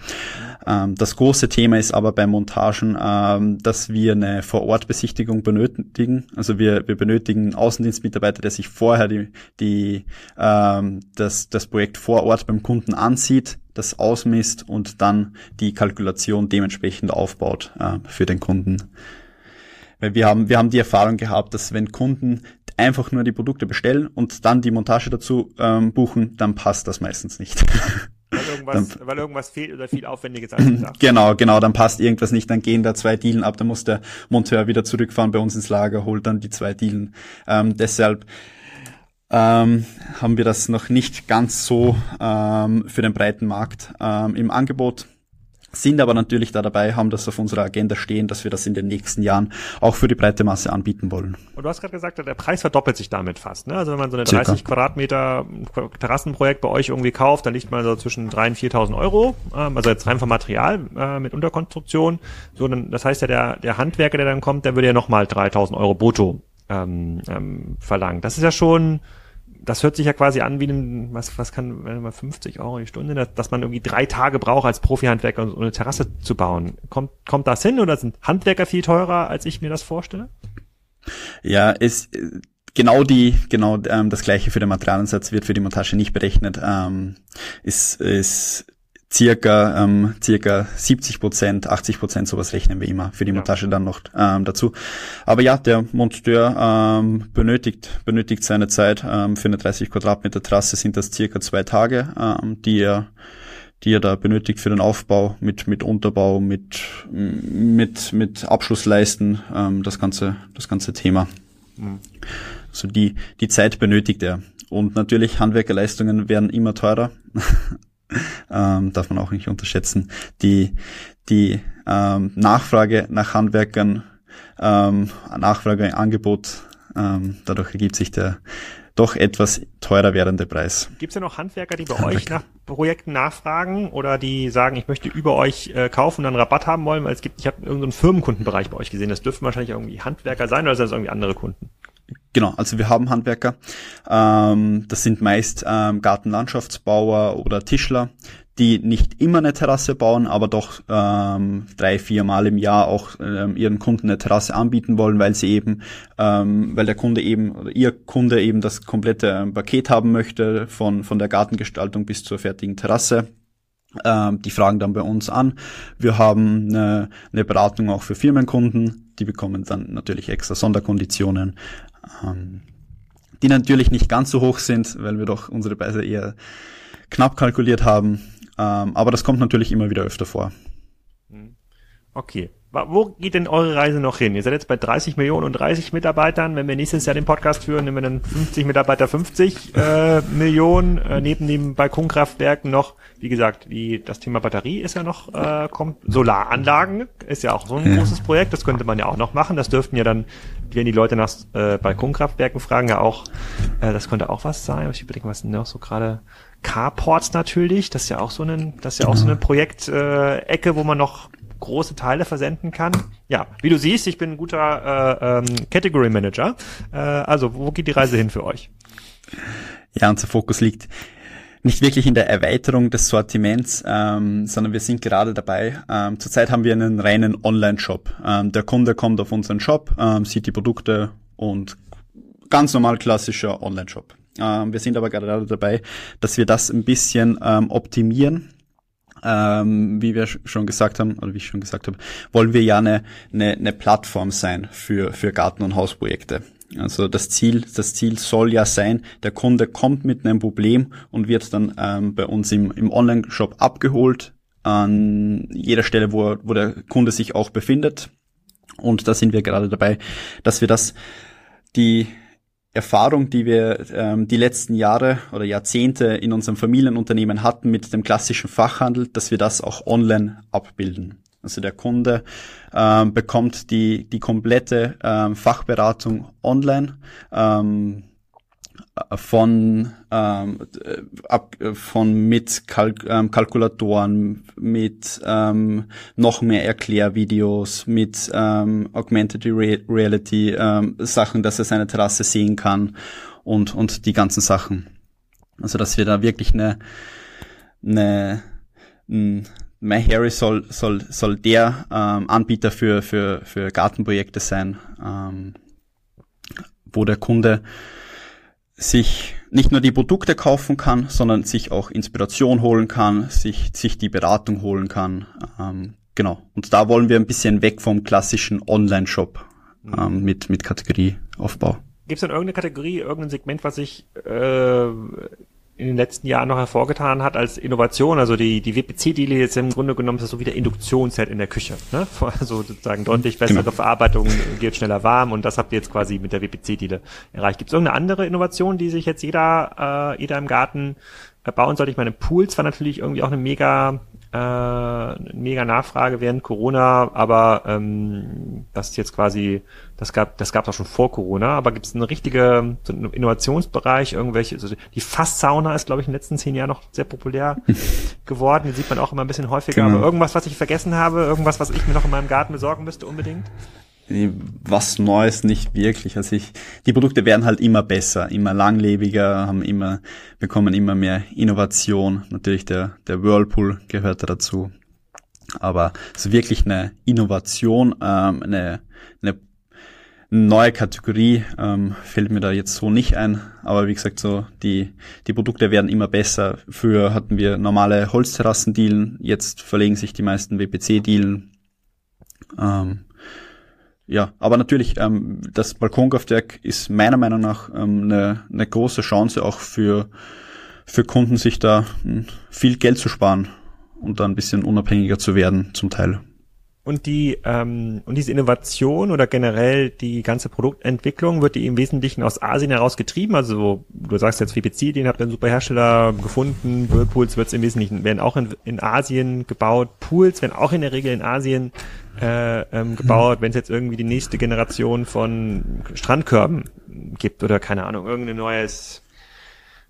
Ähm, das große Thema ist aber bei Montagen, ähm, dass wir eine Vorortbesichtigung benötigen. Also wir, wir benötigen einen Außendienstmitarbeiter, der sich vorher die, die, ähm, das, das Projekt vor Ort beim Kunden ansieht, das ausmisst und dann die Kalkulation dementsprechend aufbaut äh, für den Kunden. Weil wir haben, wir haben die Erfahrung gehabt, dass wenn Kunden einfach nur die Produkte bestellen und dann die Montage dazu ähm, buchen, dann passt das meistens nicht. Weil irgendwas, dann, weil irgendwas fehlt oder viel aufwendiges als gedacht. Genau, genau, dann passt irgendwas nicht, dann gehen da zwei Dielen ab, dann muss der Monteur wieder zurückfahren bei uns ins Lager, holt dann die zwei Dielen. Ähm, deshalb ähm, haben wir das noch nicht ganz so ähm, für den breiten Markt ähm, im Angebot sind aber natürlich da dabei, haben das auf unserer Agenda stehen, dass wir das in den nächsten Jahren auch für die breite Masse anbieten wollen. Und du hast gerade gesagt, der Preis verdoppelt sich damit fast. Ne? Also wenn man so eine 30 Circa. Quadratmeter Terrassenprojekt bei euch irgendwie kauft, dann liegt man so zwischen 3.000 und 4.000 Euro, ähm, also jetzt rein vom Material äh, mit Unterkonstruktion. So, dann, das heißt ja, der, der Handwerker, der dann kommt, der würde ja nochmal 3.000 Euro brutto ähm, ähm, verlangen. Das ist ja schon das hört sich ja quasi an wie ein, was, was kann, wenn man 50 Euro die Stunde, dass, dass man irgendwie drei Tage braucht als Profi-Handwerker, um eine Terrasse zu bauen. Kommt, kommt das hin oder sind Handwerker viel teurer, als ich mir das vorstelle? Ja, ist genau die, genau ähm, das gleiche für den Materialansatz wird für die Montage nicht berechnet. Ähm, ist, ist circa, ähm, circa 70 Prozent, 80 Prozent, sowas rechnen wir immer für die Montage dann noch ähm, dazu. Aber ja, der Monteur ähm, benötigt, benötigt seine Zeit. Ähm, für eine 30 Quadratmeter Trasse sind das circa zwei Tage, ähm, die er die er da benötigt für den Aufbau mit mit Unterbau mit mit mit Abschlussleisten ähm, das ganze das ganze Thema mhm. also die die Zeit benötigt er und natürlich Handwerkerleistungen werden immer teurer ähm, darf man auch nicht unterschätzen. Die, die ähm, Nachfrage nach Handwerkern, ähm, Nachfrage, Angebot, ähm, dadurch ergibt sich der doch etwas teurer werdende Preis. Gibt es ja noch Handwerker, die bei Handwerker. euch nach Projekten nachfragen oder die sagen, ich möchte über euch äh, kaufen und dann Rabatt haben wollen, weil es gibt, ich habe irgendeinen Firmenkundenbereich bei euch gesehen, das dürften wahrscheinlich irgendwie Handwerker sein oder sind das irgendwie andere Kunden? Genau, also wir haben Handwerker. Ähm, das sind meist ähm, Gartenlandschaftsbauer oder Tischler, die nicht immer eine Terrasse bauen, aber doch ähm, drei, vier Mal im Jahr auch ähm, ihren Kunden eine Terrasse anbieten wollen, weil sie eben, ähm, weil der Kunde eben oder ihr Kunde eben das komplette ähm, Paket haben möchte von von der Gartengestaltung bis zur fertigen Terrasse. Ähm, die fragen dann bei uns an. Wir haben eine, eine Beratung auch für Firmenkunden. Die bekommen dann natürlich extra Sonderkonditionen ähm, die natürlich nicht ganz so hoch sind, weil wir doch unsere Preise eher knapp kalkuliert haben. Ähm, aber das kommt natürlich immer wieder öfter vor. Hm. Okay. Wo geht denn eure Reise noch hin? Ihr seid jetzt bei 30 Millionen und 30 Mitarbeitern. Wenn wir nächstes Jahr den Podcast führen, nehmen wir dann 50 Mitarbeiter 50 äh, Millionen. Äh, neben den Balkonkraftwerken noch, wie gesagt, die, das Thema Batterie ist ja noch, äh, kommt. Solaranlagen ist ja auch so ein ja. großes Projekt. Das könnte man ja auch noch machen. Das dürften ja dann, wenn die Leute nach äh, Balkonkraftwerken fragen, ja auch, äh, das könnte auch was sein. Ich überlege, was denn noch so gerade Carports natürlich, das ist ja auch so ein, das ist ja auch so eine genau. Projektecke, äh, wo man noch große Teile versenden kann. Ja, wie du siehst, ich bin ein guter äh, ähm, Category Manager. Äh, also, wo geht die Reise hin für euch? Ja, unser Fokus liegt nicht wirklich in der Erweiterung des Sortiments, ähm, sondern wir sind gerade dabei. Ähm, zurzeit haben wir einen reinen Online-Shop. Ähm, der Kunde kommt auf unseren Shop, ähm, sieht die Produkte und ganz normal klassischer Online-Shop. Ähm, wir sind aber gerade dabei, dass wir das ein bisschen ähm, optimieren ähm, wie wir schon gesagt haben, oder wie ich schon gesagt habe, wollen wir ja eine, eine, eine Plattform sein für, für Garten- und Hausprojekte. Also das Ziel, das Ziel soll ja sein, der Kunde kommt mit einem Problem und wird dann ähm, bei uns im, im Online-Shop abgeholt, an jeder Stelle, wo, wo der Kunde sich auch befindet. Und da sind wir gerade dabei, dass wir das, die, Erfahrung, die wir ähm, die letzten Jahre oder Jahrzehnte in unserem Familienunternehmen hatten mit dem klassischen Fachhandel, dass wir das auch online abbilden. Also der Kunde ähm, bekommt die, die komplette ähm, Fachberatung online. Ähm, von ähm, ab, von mit Kalk ähm, Kalkulatoren, mit ähm, noch mehr Erklärvideos, mit ähm, Augmented Reality ähm, Sachen, dass er seine Terrasse sehen kann und und die ganzen Sachen. Also dass wir da wirklich eine eine My Harry soll soll soll der ähm, Anbieter für für für Gartenprojekte sein, ähm, wo der Kunde sich nicht nur die Produkte kaufen kann, sondern sich auch Inspiration holen kann, sich, sich die Beratung holen kann. Ähm, genau. Und da wollen wir ein bisschen weg vom klassischen Online-Shop ähm, mit, mit Kategorieaufbau. Gibt es denn irgendeine Kategorie, irgendein Segment, was sich äh, in den letzten Jahren noch hervorgetan hat als Innovation. Also die, die WPC-Diele jetzt im Grunde genommen ist das so wie der Induktionsset in der Küche. Ne? Also sozusagen deutlich bessere genau. Verarbeitung, geht schneller warm und das habt ihr jetzt quasi mit der WPC-Diele erreicht. Gibt es irgendeine andere Innovation, die sich jetzt jeder, äh, jeder im Garten bauen sollte? Ich meine, Pools war natürlich irgendwie auch eine mega äh, mega Nachfrage während Corona, aber ähm, das ist jetzt quasi, das gab das gab es auch schon vor Corona, aber gibt es eine richtige so einen Innovationsbereich, irgendwelche, also die Fasssauna ist, glaube ich, in den letzten zehn Jahren noch sehr populär geworden, die sieht man auch immer ein bisschen häufiger, genau. aber irgendwas, was ich vergessen habe, irgendwas, was ich mir noch in meinem Garten besorgen müsste unbedingt? Was Neues nicht wirklich. Also ich, die Produkte werden halt immer besser, immer langlebiger, haben immer, bekommen immer mehr Innovation. Natürlich der, der Whirlpool gehört da dazu. Aber so wirklich eine Innovation, ähm, eine, eine, neue Kategorie ähm, fällt mir da jetzt so nicht ein, aber wie gesagt, so die, die Produkte werden immer besser. Früher hatten wir normale Holzterrassendielen, jetzt verlegen sich die meisten WPC-Dielen. Ähm, ja, aber natürlich, ähm, das Balkonkraftwerk ist meiner Meinung nach ähm, eine, eine große Chance auch für, für Kunden, sich da hm, viel Geld zu sparen und da ein bisschen unabhängiger zu werden zum Teil. Und die ähm, und diese Innovation oder generell die ganze Produktentwicklung wird die im Wesentlichen aus Asien heraus getrieben. Also du sagst jetzt VPC, den habt ihr einen super Hersteller gefunden. Whirlpools wird es im Wesentlichen werden auch in, in Asien gebaut. Pools werden auch in der Regel in Asien äh, ähm, gebaut. Wenn es jetzt irgendwie die nächste Generation von Strandkörben gibt oder keine Ahnung irgendein neues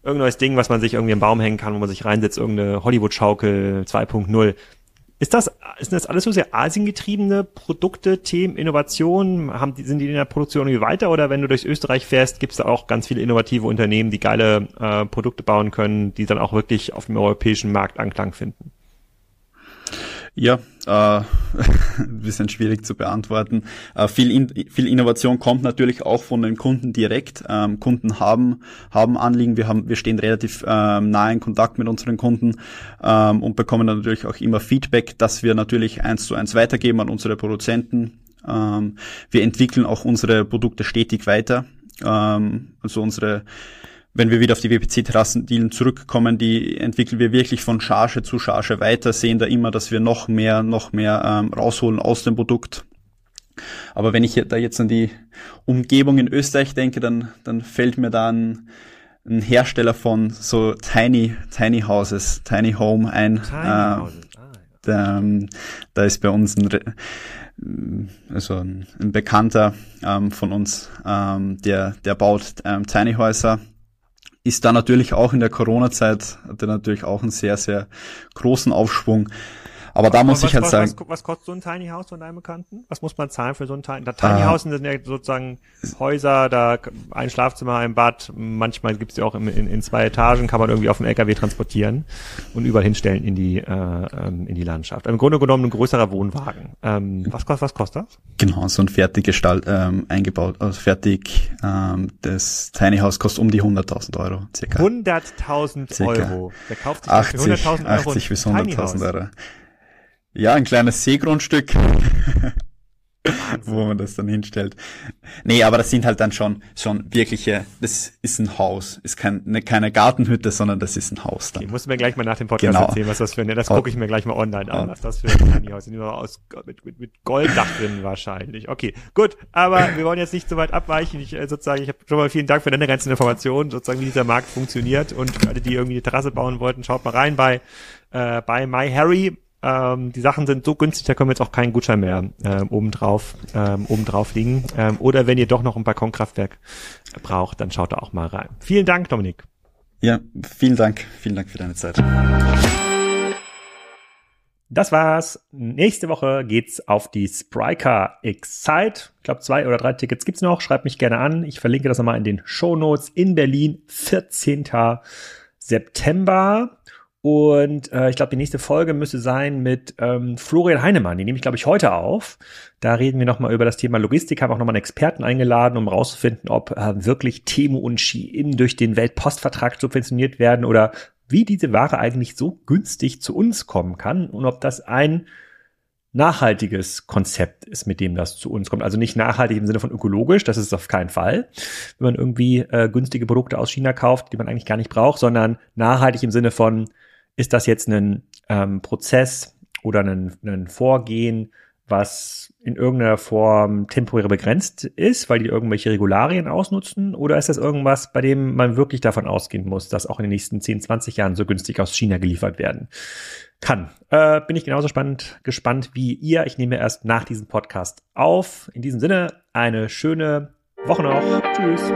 irgendein neues Ding, was man sich irgendwie im Baum hängen kann, wo man sich reinsetzt, irgendeine Hollywood-Schaukel 2.0 ist das, ist das alles so sehr asiengetriebene Produkte, Themen, Innovationen? Haben die, sind die in der Produktion irgendwie weiter oder wenn du durch Österreich fährst, gibt es da auch ganz viele innovative Unternehmen, die geile äh, Produkte bauen können, die dann auch wirklich auf dem europäischen Markt Anklang finden? Ja, äh, ein bisschen schwierig zu beantworten. Äh, viel, in, viel Innovation kommt natürlich auch von den Kunden direkt. Ähm, Kunden haben, haben Anliegen. Wir, haben, wir stehen relativ ähm, nah in Kontakt mit unseren Kunden ähm, und bekommen natürlich auch immer Feedback, dass wir natürlich eins zu eins weitergeben an unsere Produzenten. Ähm, wir entwickeln auch unsere Produkte stetig weiter. Ähm, also unsere wenn wir wieder auf die WPC-Terrassendielen zurückkommen, die entwickeln wir wirklich von Charge zu Charge weiter, sehen da immer, dass wir noch mehr, noch mehr ähm, rausholen aus dem Produkt. Aber wenn ich da jetzt an die Umgebung in Österreich denke, dann, dann fällt mir da ein, ein Hersteller von so Tiny, Tiny Houses, Tiny Home ein. Tiny äh. Ah, ja. da, ähm, da ist bei uns ein, also ein, ein Bekannter ähm, von uns, ähm, der, der baut ähm, Tiny Häuser ist da natürlich auch in der Corona-Zeit, hatte natürlich auch einen sehr, sehr großen Aufschwung. Aber da muss was, ich halt was, sagen. Was, was, kostet so ein Tiny House von deinem Bekannten? Was muss man zahlen für so ein Tiny, Tiny äh, House sind ja sozusagen Häuser, da ein Schlafzimmer, ein Bad, manchmal gibt's ja auch in, in, in, zwei Etagen, kann man irgendwie auf dem LKW transportieren und überall hinstellen in die, äh, ähm, in die Landschaft. Im Grunde genommen ein größerer Wohnwagen. Ähm, was, kostet, was kostet das? Genau, so ein fertig Gestalt, ähm, eingebaut, also fertig, ähm, das Tiny House kostet um die 100.000 Euro, circa. 100.000 Euro. Der kauft sich 80, 100.000 Euro 80 bis 100.000 Euro. Ja, ein kleines Seegrundstück. wo man das dann hinstellt. Nee, aber das sind halt dann schon, schon wirkliche, das ist ein Haus, ist kein, ne, keine Gartenhütte, sondern das ist ein Haus dann. Okay, musst du mir gleich mal nach dem Podcast genau. erzählen, was das für ein, das gucke ich mir gleich mal online an, was das für ein Tiny Haus ist. Aus, mit, mit, mit Golddach drin wahrscheinlich. Okay, gut, aber wir wollen jetzt nicht so weit abweichen. Ich, äh, sozusagen, ich habe schon mal vielen Dank für deine ganzen Informationen, sozusagen, wie dieser Markt funktioniert und für alle, die irgendwie eine Terrasse bauen wollten, schaut mal rein bei, äh, bei MyHarry ähm, die Sachen sind so günstig, da können wir jetzt auch keinen Gutschein mehr ähm, obendrauf, ähm, obendrauf liegen. Ähm, oder wenn ihr doch noch ein Balkonkraftwerk braucht, dann schaut da auch mal rein. Vielen Dank, Dominik. Ja, vielen Dank. Vielen Dank für deine Zeit. Das war's. Nächste Woche geht's auf die Spryker Excite. Ich glaube, zwei oder drei Tickets gibt's noch. Schreibt mich gerne an. Ich verlinke das nochmal in den Show Notes in Berlin, 14. September. Und äh, ich glaube, die nächste Folge müsste sein mit ähm, Florian Heinemann. Die nehme ich, glaube ich, heute auf. Da reden wir nochmal über das Thema Logistik, haben auch nochmal einen Experten eingeladen, um rauszufinden, ob äh, wirklich Temu und Shein durch den Weltpostvertrag subventioniert werden oder wie diese Ware eigentlich so günstig zu uns kommen kann und ob das ein nachhaltiges Konzept ist, mit dem das zu uns kommt. Also nicht nachhaltig im Sinne von ökologisch, das ist auf keinen Fall, wenn man irgendwie äh, günstige Produkte aus China kauft, die man eigentlich gar nicht braucht, sondern nachhaltig im Sinne von ist das jetzt ein ähm, Prozess oder ein, ein Vorgehen, was in irgendeiner Form temporär begrenzt ist, weil die irgendwelche Regularien ausnutzen? Oder ist das irgendwas, bei dem man wirklich davon ausgehen muss, dass auch in den nächsten 10, 20 Jahren so günstig aus China geliefert werden kann? Äh, bin ich genauso spannend, gespannt wie ihr. Ich nehme erst nach diesem Podcast auf. In diesem Sinne, eine schöne Woche noch. Tschüss.